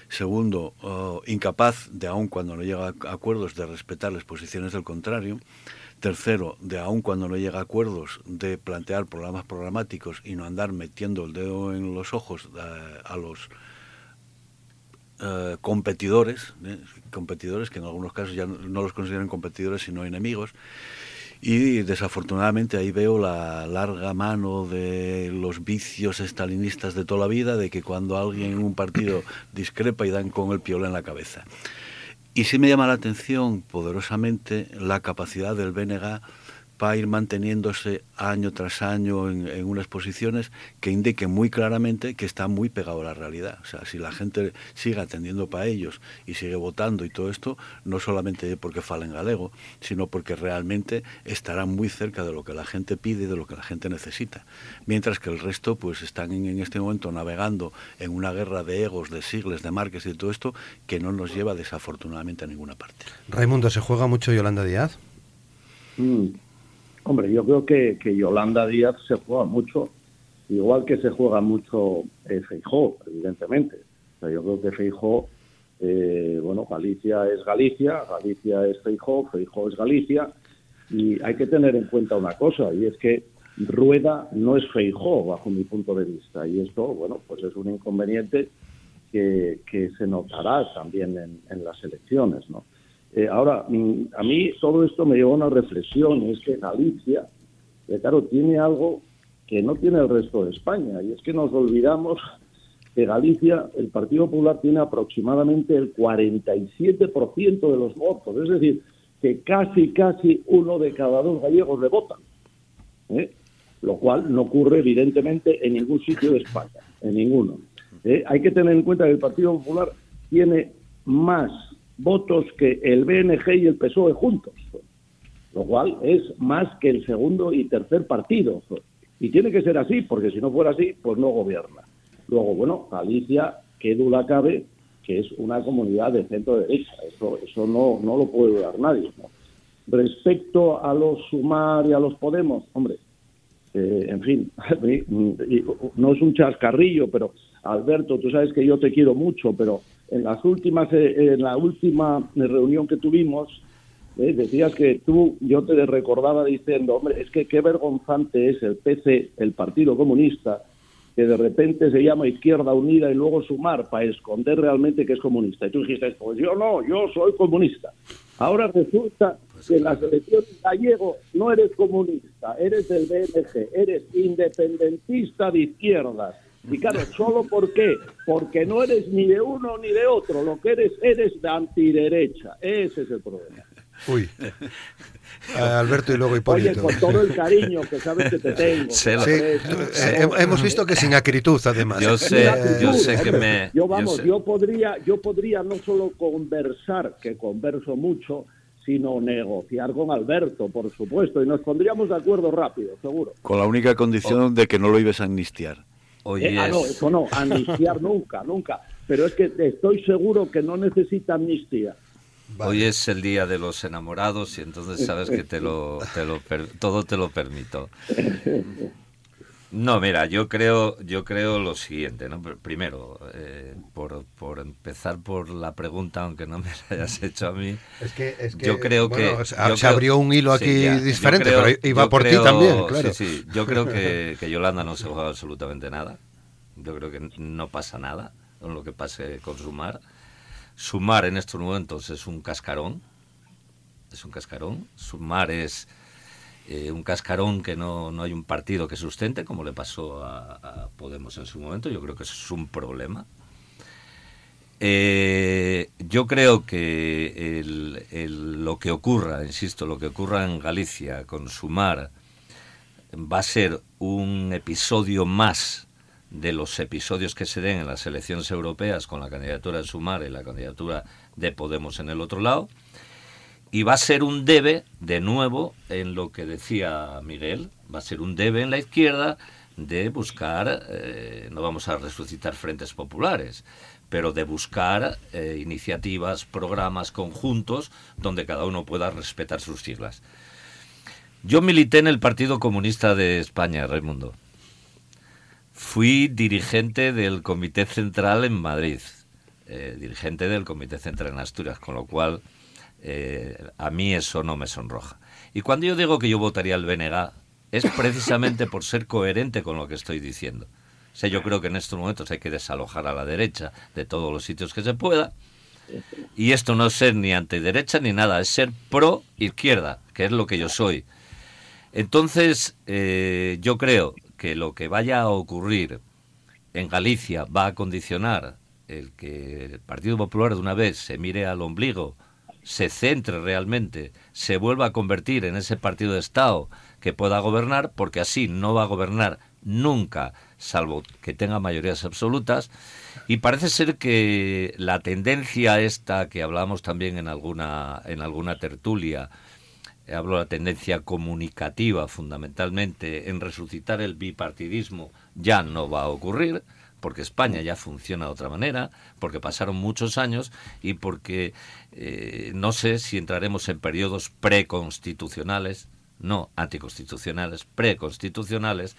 Segundo, oh, incapaz de, aun cuando no llega a acuerdos, de respetar las posiciones del contrario. Tercero, de aun cuando no llega a acuerdos, de plantear programas programáticos y no andar metiendo el dedo en los ojos eh, a los eh, competidores, eh, competidores que en algunos casos ya no los consideran competidores sino enemigos. Y desafortunadamente ahí veo la larga mano de los vicios estalinistas de toda la vida, de que cuando alguien en un partido discrepa y dan con el piola en la cabeza. Y sí me llama la atención poderosamente la capacidad del BNG va a ir manteniéndose año tras año en, unas posiciones que indiquen muy claramente que está muy pegado a la realidad. O sea, si la gente sigue atendiendo para ellos y sigue votando y todo esto, no solamente porque falen galego, sino porque realmente estará muy cerca de lo que la gente pide y de lo que la gente necesita. Mientras que el resto pues están en, en este momento navegando en una guerra de egos, de sigles, de marques y de todo esto que no nos lleva desafortunadamente a ninguna parte.
Raimundo, ¿se juega mucho Yolanda Díaz?
Mm. Hombre, yo creo que, que, Yolanda Díaz se juega mucho, igual que se juega mucho eh, Feijó, evidentemente. O sea, yo creo que Feijó, eh, bueno, Galicia es Galicia, Galicia es Feijó, Feijó es Galicia, y hay que tener en cuenta una cosa, y es que Rueda no es Feijó, bajo mi punto de vista, y esto, bueno, pues es un inconveniente que, que se notará también en, en las elecciones, ¿no? Eh, ahora, a mí todo esto me lleva a una reflexión, es que Galicia, eh, claro, tiene algo que no tiene el resto de España, y es que nos olvidamos que Galicia, el Partido Popular tiene aproximadamente el 47% de los votos, es decir, que casi, casi uno de cada dos gallegos le votan, ¿eh? lo cual no ocurre evidentemente en ningún sitio de España, en ninguno. Hay que tener en cuenta que el Partido Popular tiene más votos que el BNG y el PSOE juntos, lo cual es más que el segundo y tercer partido. Y tiene que ser así, porque si no fuera así, pues no gobierna. Luego, bueno, Galicia, qué duda cabe, que es una comunidad de centro derecha. Eso, eso no, no lo puede dudar nadie. Respecto a los Sumar y a los Podemos, hombre, eh, en fin, *laughs* no es un chascarrillo, pero Alberto, tú sabes que yo te quiero mucho, pero en las últimas, eh, en la última reunión que tuvimos, eh, decías que tú, yo te recordaba diciendo, hombre, es que qué vergonzante es el PC, el Partido Comunista, que de repente se llama Izquierda Unida y luego sumar para esconder realmente que es comunista. Y tú dijiste, pues yo no, yo soy comunista. Ahora resulta que en las elecciones gallego no eres comunista, eres del BNG, eres independentista de izquierdas y claro, ¿solo por qué? Porque no eres ni de uno ni de otro. Lo que eres, eres de antiderecha. Ese es el problema.
Uy. Alberto y luego *laughs* Hipólito.
Oye, con todo el cariño que sabes que te tengo. Sí,
eh, hemos visto que sin acritud, además.
Yo sé, yo sé que me...
Yo, vamos, yo, podría, yo podría no solo conversar, que converso mucho, sino negociar con Alberto, por supuesto, y nos pondríamos de acuerdo rápido, seguro.
Con la única condición de que no lo ibas a amnistiar.
Eh, ah, no, eso no, amnistiar *laughs* nunca, nunca. Pero es que estoy seguro que no necesita amnistía.
Hoy es el día de los enamorados y entonces *laughs* sabes que te lo, te lo todo te lo permito. *laughs* No, mira, yo creo, yo creo lo siguiente, ¿no? Primero, eh, por, por, empezar por la pregunta, aunque no me la hayas *laughs* hecho a mí,
es que, es que
yo creo que
se abrió un hilo aquí diferente, pero iba por ti también, claro.
Sí, sí, yo creo que, *laughs* que Yolanda no se juega absolutamente nada. Yo creo que no pasa nada con lo que pase con Sumar. Sumar en estos momentos es un cascarón, es un cascarón. Sumar es eh, un cascarón que no, no, hay un partido que sustente, como le pasó a, Podemos en su momento. Yo creo que eso es un problema. Eh, yo creo que lo que ocurra, insisto, lo que ocurra en Galicia con Sumar va a ser un episodio más de los episodios que se den en las elecciones europeas con la candidatura de Sumar y la candidatura de Podemos en el otro lado y va a ser un debe, de nuevo, en lo que decía Miguel, va a ser un debe en la izquierda de buscar, eh, no vamos a resucitar frentes populares, pero de buscar eh, iniciativas, programas conjuntos donde cada uno pueda respetar sus siglas. Yo milité en el Partido Comunista de España, Raimundo. Fui dirigente del Comité Central en Madrid, eh, dirigente del Comité Central en Asturias, con lo cual eh, a mí eso no me sonroja. Y cuando yo digo que yo votaría al BNG, es precisamente por ser coherente con lo que estoy diciendo. O yo creo que en estos momentos hay que desalojar a la derecha de todos los sitios que se pueda. Y esto no es ser ni antiderecha ni nada, es ser pro izquierda, que es lo que yo soy. Entonces, eh, yo creo que lo que vaya a ocurrir en Galicia va a condicionar el que el Partido Popular de una vez se mire al ombligo se centre realmente, se vuelva a convertir en ese partido de Estado que pueda gobernar, porque así no va a gobernar nunca, salvo que tenga mayorías absolutas. Y parece ser que la tendencia esta que hablamos también en alguna, en alguna tertulia, hablo de la tendencia comunicativa fundamentalmente en resucitar el bipartidismo, ya no va a ocurrir porque España ya funciona de otra manera, porque pasaron muchos años y porque eh, no sé si entraremos en periodos preconstitucionales, no anticonstitucionales, preconstitucionales,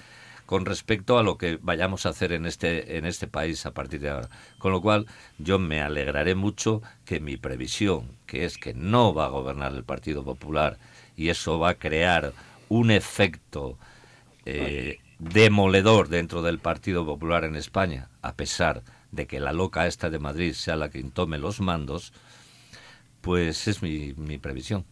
con respecto a lo que vayamos a hacer en este, en este país a partir de ahora. Con lo cual, yo me alegraré mucho que mi previsión, que es que no va a gobernar el Partido Popular y eso va a crear un efecto eh, demoledor dentro del Partido Popular en España, a pesar de que la loca esta de Madrid sea la que tome los mandos, pues es mi, mi previsión.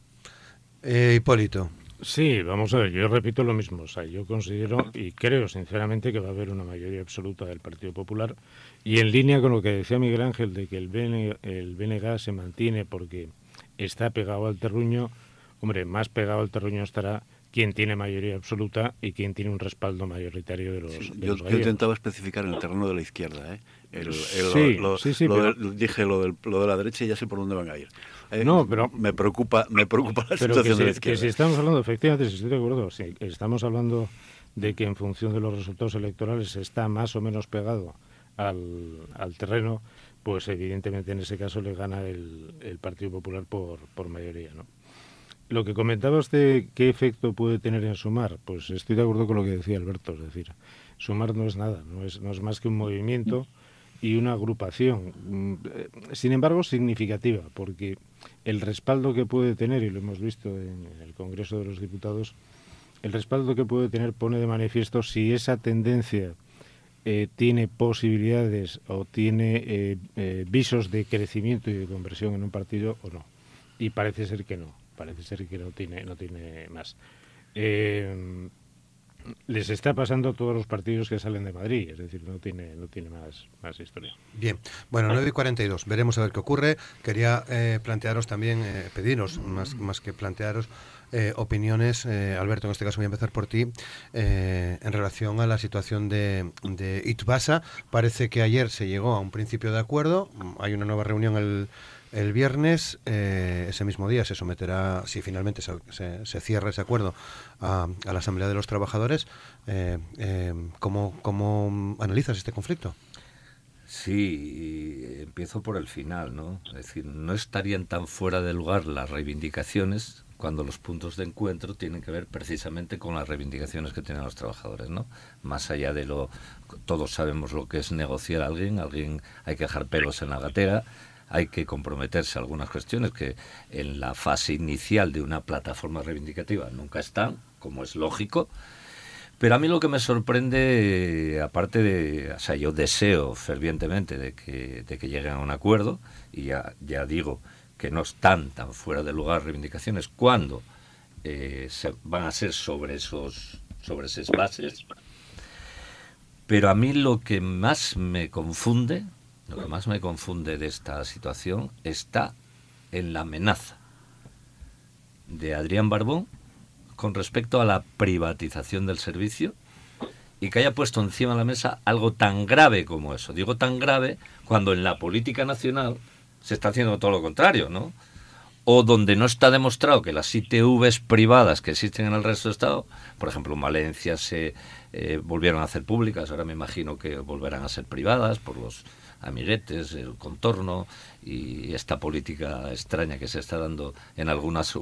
Eh, Hipólito.
Sí, vamos a ver, yo repito lo mismo. O sea, yo considero y creo sinceramente que va a haber una mayoría absoluta del Partido Popular y en línea con lo que decía Miguel Ángel de que el, BN, el BNG se mantiene porque está pegado al terruño, hombre, más pegado al terruño estará quién tiene mayoría absoluta y quién tiene un respaldo mayoritario de los.
yo, intentaba especificar en el terreno de la izquierda, ¿eh?
sí, sí, sí,
Dije lo, del, lo de la derecha y ya sé por dónde van a ir.
Eh, no, pero
me preocupa, me preocupa la situación
de
la izquierda.
Que si estamos hablando, efectivamente, si estoy de acuerdo, si estamos hablando de que en función de los resultados electorales está más o menos pegado al, al terreno, pues evidentemente en ese caso le gana el, el Partido Popular por, por mayoría, ¿no? Lo que comentabas de qué efecto puede tener en sumar, pues estoy de acuerdo con lo que decía Alberto, es decir, sumar no es nada, no es, no es más que un movimiento y una agrupación, mm, sin embargo significativa, porque el respaldo que puede tener, y lo hemos visto en el Congreso de los Diputados, el respaldo que puede tener pone de manifiesto si esa tendencia eh, tiene posibilidades o tiene eh, eh, visos de crecimiento y de conversión en un partido o no. Y parece ser que no parece ser que no tiene, no tiene más. Eh, les está pasando todos los partidos que salen de Madrid, es decir, no tiene, no tiene más, más historia.
Bien, bueno, 9 y 42, veremos a ver qué ocurre. Quería eh, plantearos también, eh, pediros, más, más que plantearos, opiniones, Alberto, en este caso voy a empezar por ti, en relación a la situación de, de Itbasa. Parece que ayer se llegó a un principio de acuerdo, hay una nueva reunión el el viernes, eh, ese mismo día, se someterá, si finalmente se, se, cierra ese acuerdo, a, la Asamblea de los Trabajadores. Eh, eh, ¿cómo, analizas este conflicto?
Sí, empiezo por el final, ¿no? Es decir, no estarían tan fuera de lugar las reivindicaciones cuando los puntos de encuentro tienen que ver precisamente con las reivindicaciones que tienen los trabajadores, ¿no? Más allá de lo... Todos sabemos lo que es negociar a alguien, alguien hay que dejar pelos en la gatera, hay que comprometerse a algunas cuestiones que en la fase inicial de una plataforma reivindicativa nunca están, como es lógico. Pero a mí lo que me sorprende, aparte de, o sea, yo deseo fervientemente de que, de que lleguen a un acuerdo, y ya, ya digo que no están tan fuera de lugar reivindicaciones cuando eh, se, van a ser sobre esos sobre esas bases. Pero a mí lo que más me confunde lo que más me confunde de esta situación está en la amenaza de Adrián Barbón con respecto a la privatización del servicio y que haya puesto encima de la mesa algo tan grave como eso. Digo tan grave cuando en la política nacional se está haciendo todo lo contrario, ¿no? O donde no está demostrado que las ITVs privadas que existen en el resto del Estado, por ejemplo en Valencia se eh, volvieron a hacer públicas, ahora me imagino que volverán a ser privadas por los amiguetes, el contorno y esta política extraña que se está dando en algunas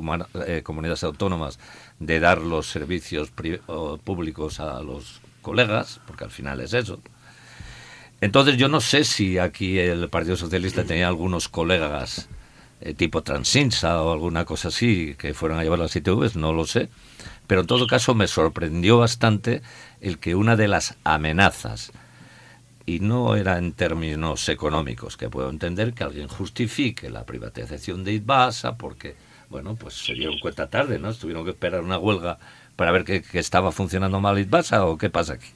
eh, comunidades autónomas de dar los servicios públicos a los colegas, porque al final es eso. Entonces yo no sé si aquí el Partido Socialista tenía algunos colegas eh, tipo Transinsa o alguna cosa así que fueran a llevar las ITVs, no lo sé. Pero en todo caso me sorprendió bastante el que una de las amenazas y no era en términos económicos, que puedo entender que alguien justifique la privatización de Itbasa porque, bueno, pues se dieron cuenta tarde, ¿no? Tuvieron que esperar una huelga para ver que, estaba funcionando mal Itbasa o qué pasa aquí.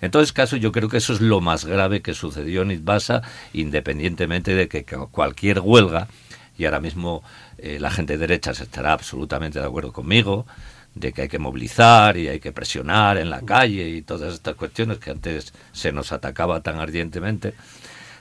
En todo caso, yo creo que eso es lo más grave que sucedió en Itbasa, independientemente de que cualquier huelga y ahora mismo eh, la gente de derechas estará absolutamente de acuerdo conmigo de que hay que movilizar y hay que presionar en la calle y todas estas cuestiones que antes se nos atacaba tan ardientemente,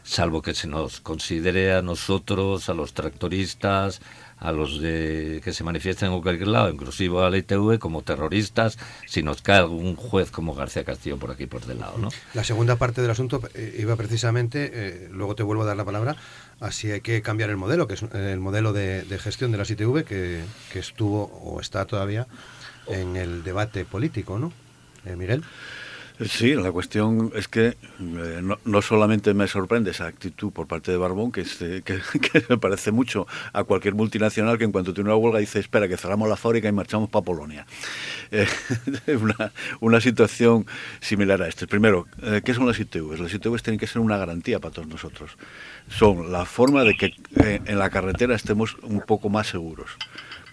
salvo que se nos considere a nosotros, a los tractoristas, a los de que se manifiesten en cualquier lado, inclusive a la ITV, como terroristas, si nos cae algún juez como García Castillo por aquí, por del lado. ¿no?
La segunda parte del asunto eh, iba precisamente, eh, luego te vuelvo a dar la palabra, así hay que cambiar el modelo, que es el modelo de, gestión de la ITV que estuvo o está todavía en el debate político, ¿no? Eh, Miguel.
Sí, la cuestión es que eh, no, solamente me sorprende esa actitud por parte de Barbón, que, *laughs* que, me parece mucho a cualquier multinacional que en cuanto tiene una huelga dice, espera, que cerramos la fábrica y marchamos para Polonia. *laughs* Eh, *laughs* una, situación similar a esta. Primero, ¿qué son las ITVs? Las ITVs tienen que ser una garantía para todos nosotros. Son la forma de que en la carretera estemos un poco más seguros.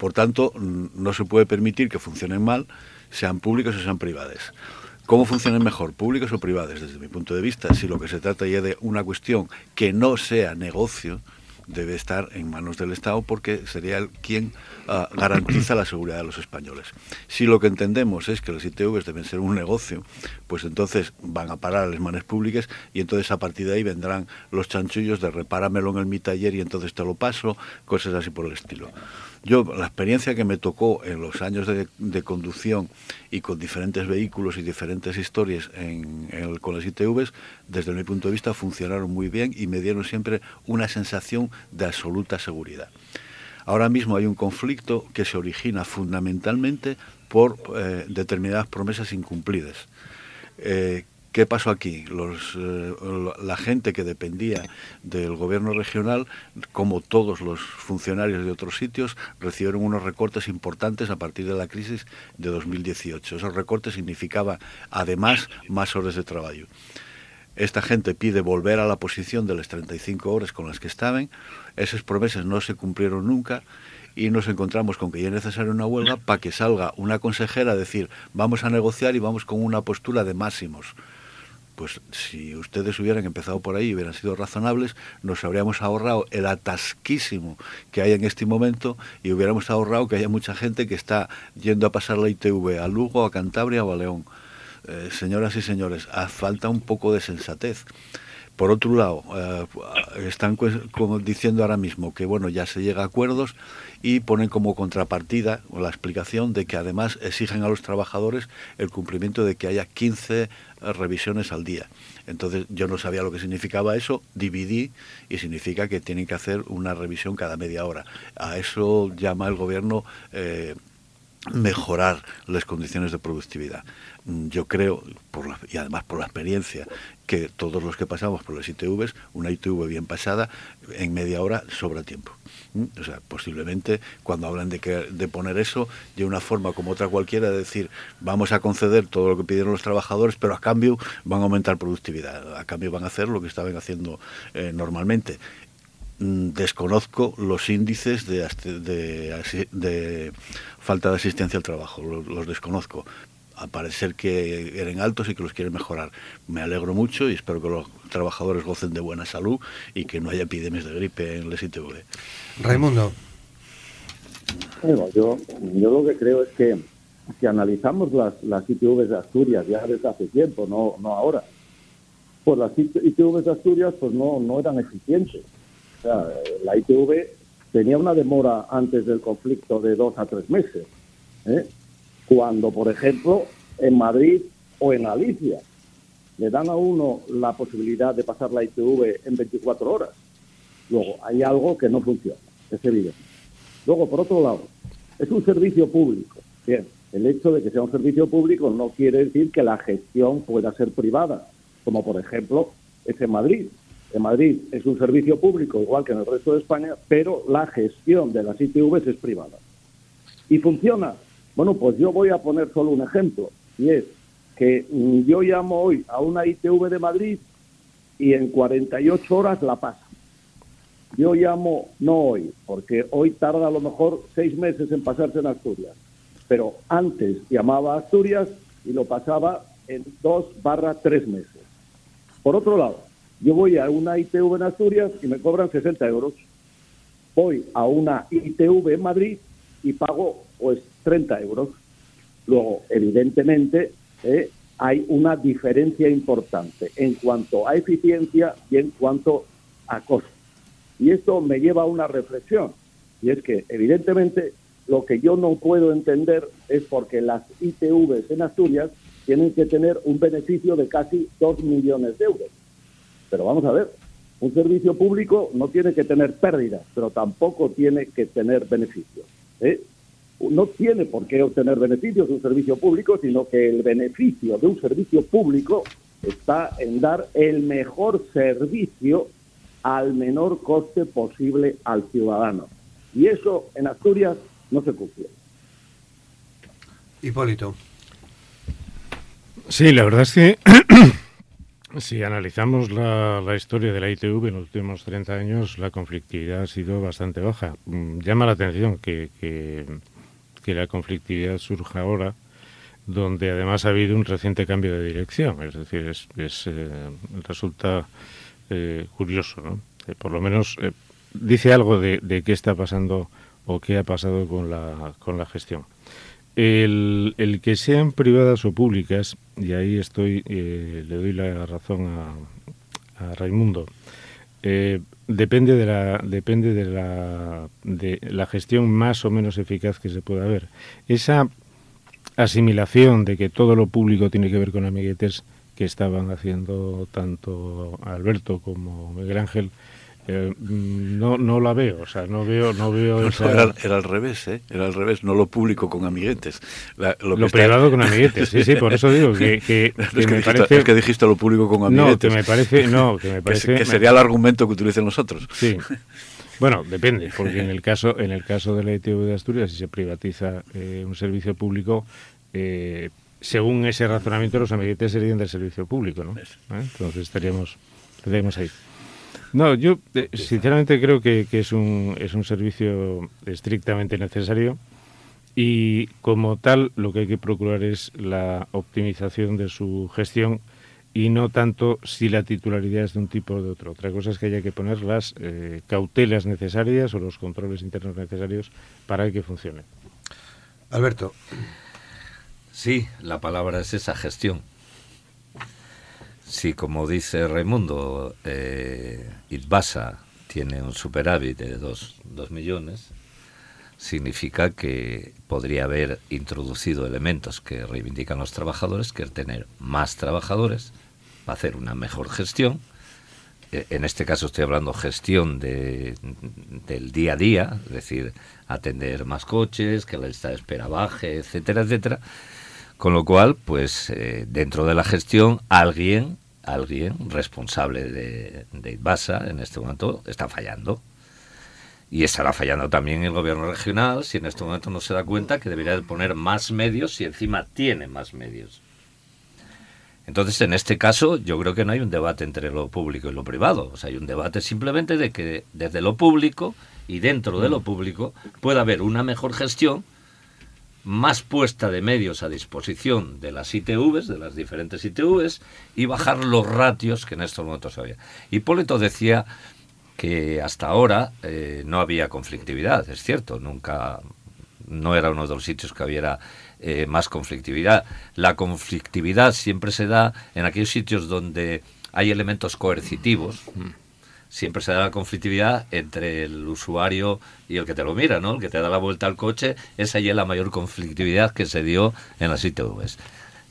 Por tanto, no se puede permitir que funcionen mal, sean públicas o sean privadas. ¿Cómo funcionan mejor, públicas o privadas? Desde mi punto de vista, si lo que se trata ya de una cuestión que no sea negocio, debe estar en manos del Estado porque sería el quien ah, garantiza la seguridad de los españoles. Si lo que entendemos es que los ITVs deben ser un negocio, pues entonces van a parar a las manos públicas y entonces a partir de ahí vendrán los chanchullos de repáramelo en el mi taller y entonces te lo paso, cosas así por el estilo. Yo, la experiencia que me tocó en los años de, conducción y con diferentes vehículos y diferentes historias en, con las ITVs, desde mi punto de vista funcionaron muy bien y me dieron siempre una sensación de absoluta seguridad. Ahora mismo hay un conflicto que se origina fundamentalmente por eh, determinadas promesas incumplidas. Eh, ¿Qué pasó aquí? Eh, la gente que dependía del gobierno regional, como todos los funcionarios de otros sitios, recibieron unos recortes importantes a partir de la crisis de 2018. Esos recortes significaban, además, más horas de trabajo. Esta gente pide volver a la posición de las 35 horas con las que estaban. Esas promesas no se cumplieron nunca y nos encontramos con que ya es necesaria una huelga para que salga una consejera a decir vamos a negociar y vamos con una postura de máximos pues si ustedes hubieran empezado por ahí y hubieran sido razonables, nos habríamos ahorrado el atasquísimo que hay en este momento y hubiéramos ahorrado que haya mucha gente que está yendo a pasar la ITV a Lugo, a Cantabria o a León. Eh, señoras y señores, falta un poco de sensatez. Por otro lado, eh, están como diciendo ahora mismo que bueno ya se llega a acuerdos y ponen como contrapartida la explicación de que además exigen a los trabajadores el cumplimiento de que haya 15 revisiones al día. Entonces yo no sabía lo que significaba eso, dividí y significa que tienen que hacer una revisión cada media hora. A eso llama el gobierno eh, mejorar las condiciones de productividad. Mm, yo creo, y además por la experiencia, que todos los que pasamos por las ITVs, una ITV bien pasada, en media hora sobra tiempo. Mm, o sea, posiblemente cuando hablan de, que, de poner eso, de una forma como otra cualquiera, de decir, vamos a conceder todo lo que pidieron los trabajadores, pero a cambio van a aumentar productividad, a cambio van a hacer lo que estaban haciendo eh, normalmente. Mm, desconozco los índices de, de, falta de asistencia al trabajo, los desconozco, a parecer que eran altos y que los quieren mejorar. Me alegro mucho y espero que los trabajadores gocen de buena salud y que no haya epidemias de gripe en el ITV.
Raimundo.
Bueno, yo, yo lo que creo es que si analizamos las, las ITVs de Asturias ya desde hace tiempo, no, no ahora, pues las ITVs de Asturias pues no, no eran eficientes. O sea, la ITV tenía una demora antes del conflicto de dos a tres meses. ¿eh? Cuando, por ejemplo, en Madrid o en Galicia le dan a uno la posibilidad de pasar la ITV en 24 horas. Luego, hay algo que no funciona, es evidente. Luego, por otro lado, es un servicio público. Bien, el hecho de que sea un servicio público no quiere decir que la gestión pueda ser privada, como por ejemplo es en Madrid. En Madrid es un servicio público igual que en el resto de España, pero la gestión de las ITV es privada. Y funciona, bueno, pues yo voy a poner solo un ejemplo, y es que mm, yo llamo hoy a una ITV de Madrid y en 48 horas la pasa. Yo llamo, no hoy, porque hoy tarda a lo mejor seis meses en pasarse en Asturias, pero antes llamaba a Asturias y lo pasaba en dos barra tres meses. Por otro lado, yo voy a una ITV en Asturias y me cobran 60 euros. voy a una ITV en Madrid y pago pues 30 euros. Luego, evidentemente, eh, hay una diferencia importante en cuanto a eficiencia y en cuanto a costo. Y esto me lleva a una reflexión, y es que, evidentemente, lo que yo no puedo entender es porque las ITVs en Asturias tienen que tener un beneficio de casi 2 millones de euros. Pero vamos a ver, un servicio público no tiene que tener pérdidas, pero tampoco tiene que tener beneficios. ¿eh? No tiene por qué obtener beneficios de un servicio público, sino que el beneficio de un servicio público está en dar el mejor servicio al menor coste posible al ciudadano. Y eso en Asturias no se cumple.
Hipólito.
Sí, la verdad es que *clears throat* si analizamos la, historia de la ITV en los últimos 30 años, la conflictividad ha sido bastante baja. Mm, llama la atención que, que, la conflictividad surja ahora, donde además ha habido un reciente cambio de dirección. Es decir, es, eh, resulta eh, curioso, ¿no? Eh, por lo menos dice algo de, de qué está pasando o qué ha pasado con la, con la gestión. El, el, que sean privadas o públicas, y ahí estoy, eh, le doy la razón a, a Raimundo, eh, depende de la depende de la de la gestión más o menos eficaz que se pueda haber. Esa asimilación de que todo lo público tiene que ver con amiguetes que estaban haciendo tanto Alberto como Miguel Ángel eh, no, no la veo, o sea, no veo, no veo *laughs*
era, al revés, ¿eh? Era al revés, no lo público con amiguetes.
lo, privado con amiguetes, sí, sí, por eso digo que, *laughs* que,
me parece... Es que dijiste lo público con amiguetes.
No, que me parece, no, que me *laughs* parece...
que, sería el argumento que utilicen nosotros.
Sí. Bueno, depende, porque en el caso, en el caso de la ITV de Asturias, si se privatiza eh, un servicio público, eh, según ese razonamiento, los amiguetes serían del servicio público, ¿no? Entonces estaríamos, estaríamos ahí. No, yo eh, sinceramente creo que, es, un, es un servicio estrictamente necesario y como tal lo que hay que procurar es la optimización de su gestión y no tanto si la titularidad es de un tipo o de otro. Otra cosa es que haya que poner las eh, cautelas necesarias o los controles internos necesarios para que funcione.
Alberto.
Sí, la palabra es esa gestión. Si, como dice Raimundo, eh, Itbasa tiene un superávit de 2 millones, significa que podría haber introducido elementos que reivindican los trabajadores, que es tener más trabajadores, para hacer una mejor gestión. E, en este caso estoy hablando gestión de, del día a día, es decir, atender más coches, que la lista de espera baje, etcétera, etcétera. Con lo cual, pues eh, dentro de la gestión, alguien alguien responsable de, de Ibasa en este momento está fallando. Y estará fallando también el gobierno regional si en este momento no se da cuenta que debería de poner más medios y encima tiene más medios. Entonces, en este caso, yo creo que no hay un debate entre lo público y lo privado. O sea, hay un debate simplemente de que desde lo público y dentro de lo público pueda haber una mejor gestión más puesta de medios a disposición de las ITVs, de las diferentes ITVs, y bajar los ratios que en estos momentos había. Hipólito decía que hasta ahora eh, no había conflictividad, es cierto, nunca, no era uno de los sitios que hubiera eh, más conflictividad. La conflictividad siempre se da en aquellos sitios donde hay elementos coercitivos, mm siempre se da la conflictividad entre el usuario y el que te lo mira, ¿no? El que te da la vuelta al coche, esa ya es la mayor conflictividad que se dio en las ITVs.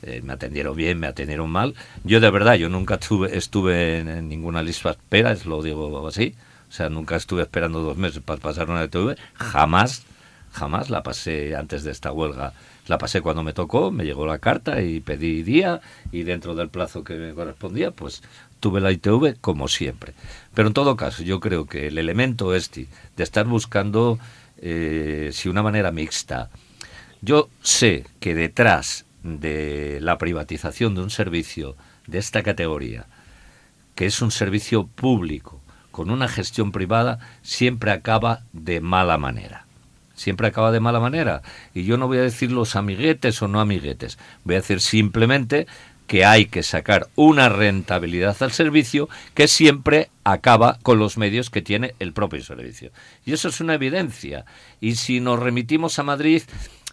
Eh, me atendieron bien, me atendieron mal. Yo de verdad, yo nunca estuve, estuve en, ninguna lista espera, lo digo así. O sea, nunca estuve esperando dos meses para pasar una ITV. Jamás, jamás la pasé antes de esta huelga. La pasé cuando me tocó, me llegó la carta y pedí día y dentro del plazo que me correspondía, pues tuve la ITV como siempre. Pero en todo caso, yo creo que el elemento este de estar buscando eh, si una manera mixta, yo sé que detrás de la privatización de un servicio de esta categoría, que es un servicio público con una gestión privada, siempre acaba de mala manera. Siempre acaba de mala manera. Y yo no voy a decir los amiguetes o no amiguetes. Voy a decir simplemente que hay que sacar una rentabilidad al servicio que siempre acaba con los medios que tiene el propio servicio. Y eso es una evidencia. Y si nos remitimos a Madrid,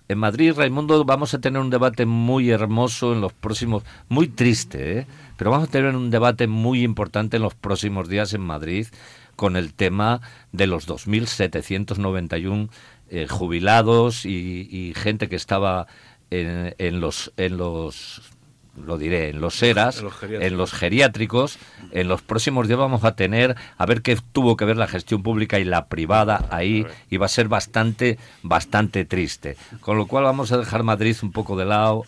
en Madrid, Raimundo, vamos a tener un debate muy hermoso en los próximos, muy triste, ¿eh? pero vamos a tener un debate muy importante en los próximos días en Madrid con el tema de los 2.791 eh, jubilados y, y, gente que estaba en, en los en los lo diré, en los ERAS, en los, en los, geriátricos. En los próximos días vamos a tener, a ver qué tuvo que ver la gestión pública y la privada ahí, y va a ser bastante, bastante triste. Con lo cual vamos a dejar Madrid un poco de lado,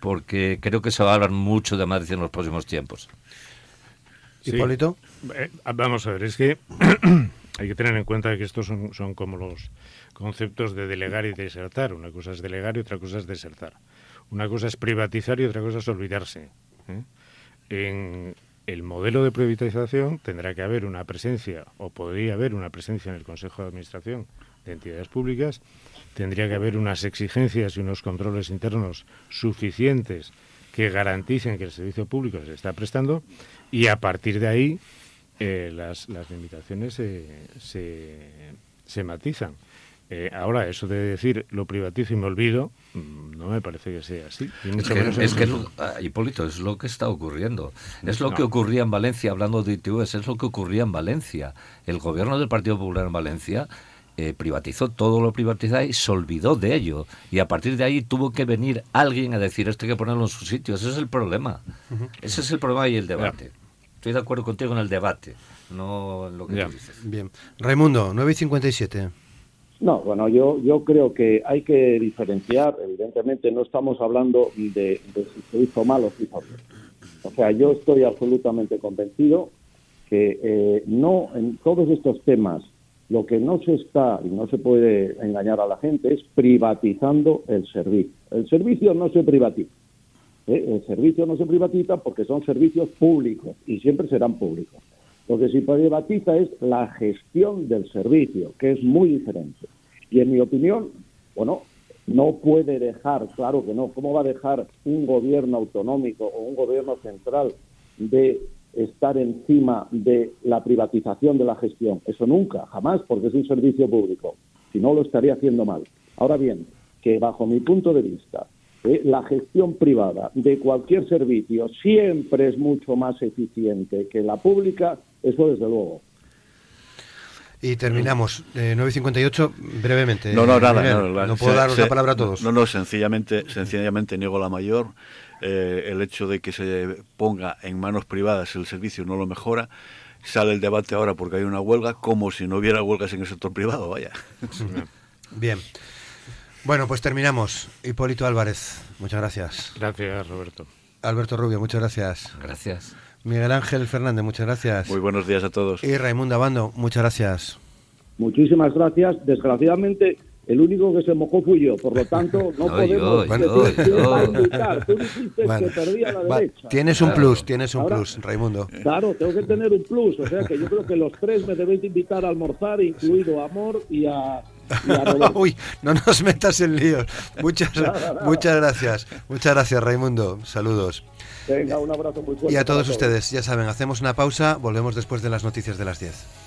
porque creo que se va a hablar mucho de Madrid en los próximos tiempos.
Sí. Hipólito.
Eh, vamos a ver, es que *clears throat* hay que tener en cuenta que estos son, son como los conceptos de delegar y desertar. Una cosa es delegar y otra cosa es desertar. Una cosa es privatizar y otra cosa es olvidarse. ¿eh? En el modelo de privatización tendrá que haber una presencia, o podría haber una presencia en el Consejo de Administración de entidades públicas, tendría que haber unas exigencias y unos controles internos suficientes que garanticen que el servicio público se está prestando y a partir de ahí eh, las, las, limitaciones se, se, se matizan. Eh, ahora, eso de decir lo privatizo y me olvido, mm, no me parece que sea así.
Es que, es que lo, ah, Hipólito, es lo que está ocurriendo. Es lo no. que ocurría en Valencia, hablando de ITVs, es lo que ocurría en Valencia. El gobierno del Partido Popular en Valencia eh, privatizó todo lo privatizado y se olvidó de ello. Y a partir de ahí tuvo que venir alguien a decir esto hay que ponerlo en su sitio. Ese es el problema. Uh -huh. Ese es el problema y el debate. Yeah. Estoy de acuerdo contigo en el debate, no en lo que yeah. tú dices.
Bien. Raimundo, 9 y 57.
No, bueno, yo, yo creo que hay que diferenciar, evidentemente no estamos hablando de, de si se hizo mal o se hizo bien. O sea, yo estoy absolutamente convencido que eh, no en todos estos temas lo que no se está y no se puede engañar a la gente es privatizando el servicio. El servicio no se privatiza. ¿eh? El servicio no se privatiza porque son servicios públicos y siempre serán públicos. Lo que se privatiza es la gestión del servicio, que es muy diferente. Y en mi opinión, bueno, no puede dejar, claro que no, ¿cómo va a dejar un gobierno autonómico o un gobierno central de estar encima de la privatización de la gestión? Eso nunca, jamás, porque es un servicio público. Si no, lo estaría haciendo mal. Ahora bien, que bajo mi punto de vista, eh, la gestión privada de cualquier servicio siempre es mucho más eficiente que la pública eso desde luego.
Y terminamos. Eh, 9.58, brevemente.
No, no, nada.
no,
la,
no, puedo
se,
daros
se,
la palabra a todos.
No, no, sencillamente, sencillamente niego la mayor. Eh, el hecho de que se ponga en manos privadas el servicio no lo mejora. Sale el debate ahora porque hay una huelga, como si no hubiera huelgas en el sector privado, vaya. *laughs*
Bien. Bueno, pues terminamos. Hipólito Álvarez, muchas gracias.
Gracias, Roberto.
Alberto Rubio, muchas gracias.
Gracias.
Miguel Ángel Fernández, muchas gracias.
Muy buenos días a todos.
Y Raimundo Abando, muchas gracias.
Muchísimas gracias. Desgraciadamente, el único que se mojó fui yo, por lo tanto, *laughs* no,
No,
podemos.
tienes un
Claro.
plus, tienes un
Ahora-
plus, Raimundo.
Claro, tengo que tener un plus. O sea que yo creo que los tres me debéis de invitar a almorzar, incluido a Amor y a. *laughs*
Uy, no nos metas en líos. Muchas, *laughs* muchas gracias. Muchas gracias, Raimundo. Saludos.
Venga, un abrazo muy fuerte.
Y a todos ustedes, ya saben, hacemos una pausa, volvemos después de las noticias de las 10.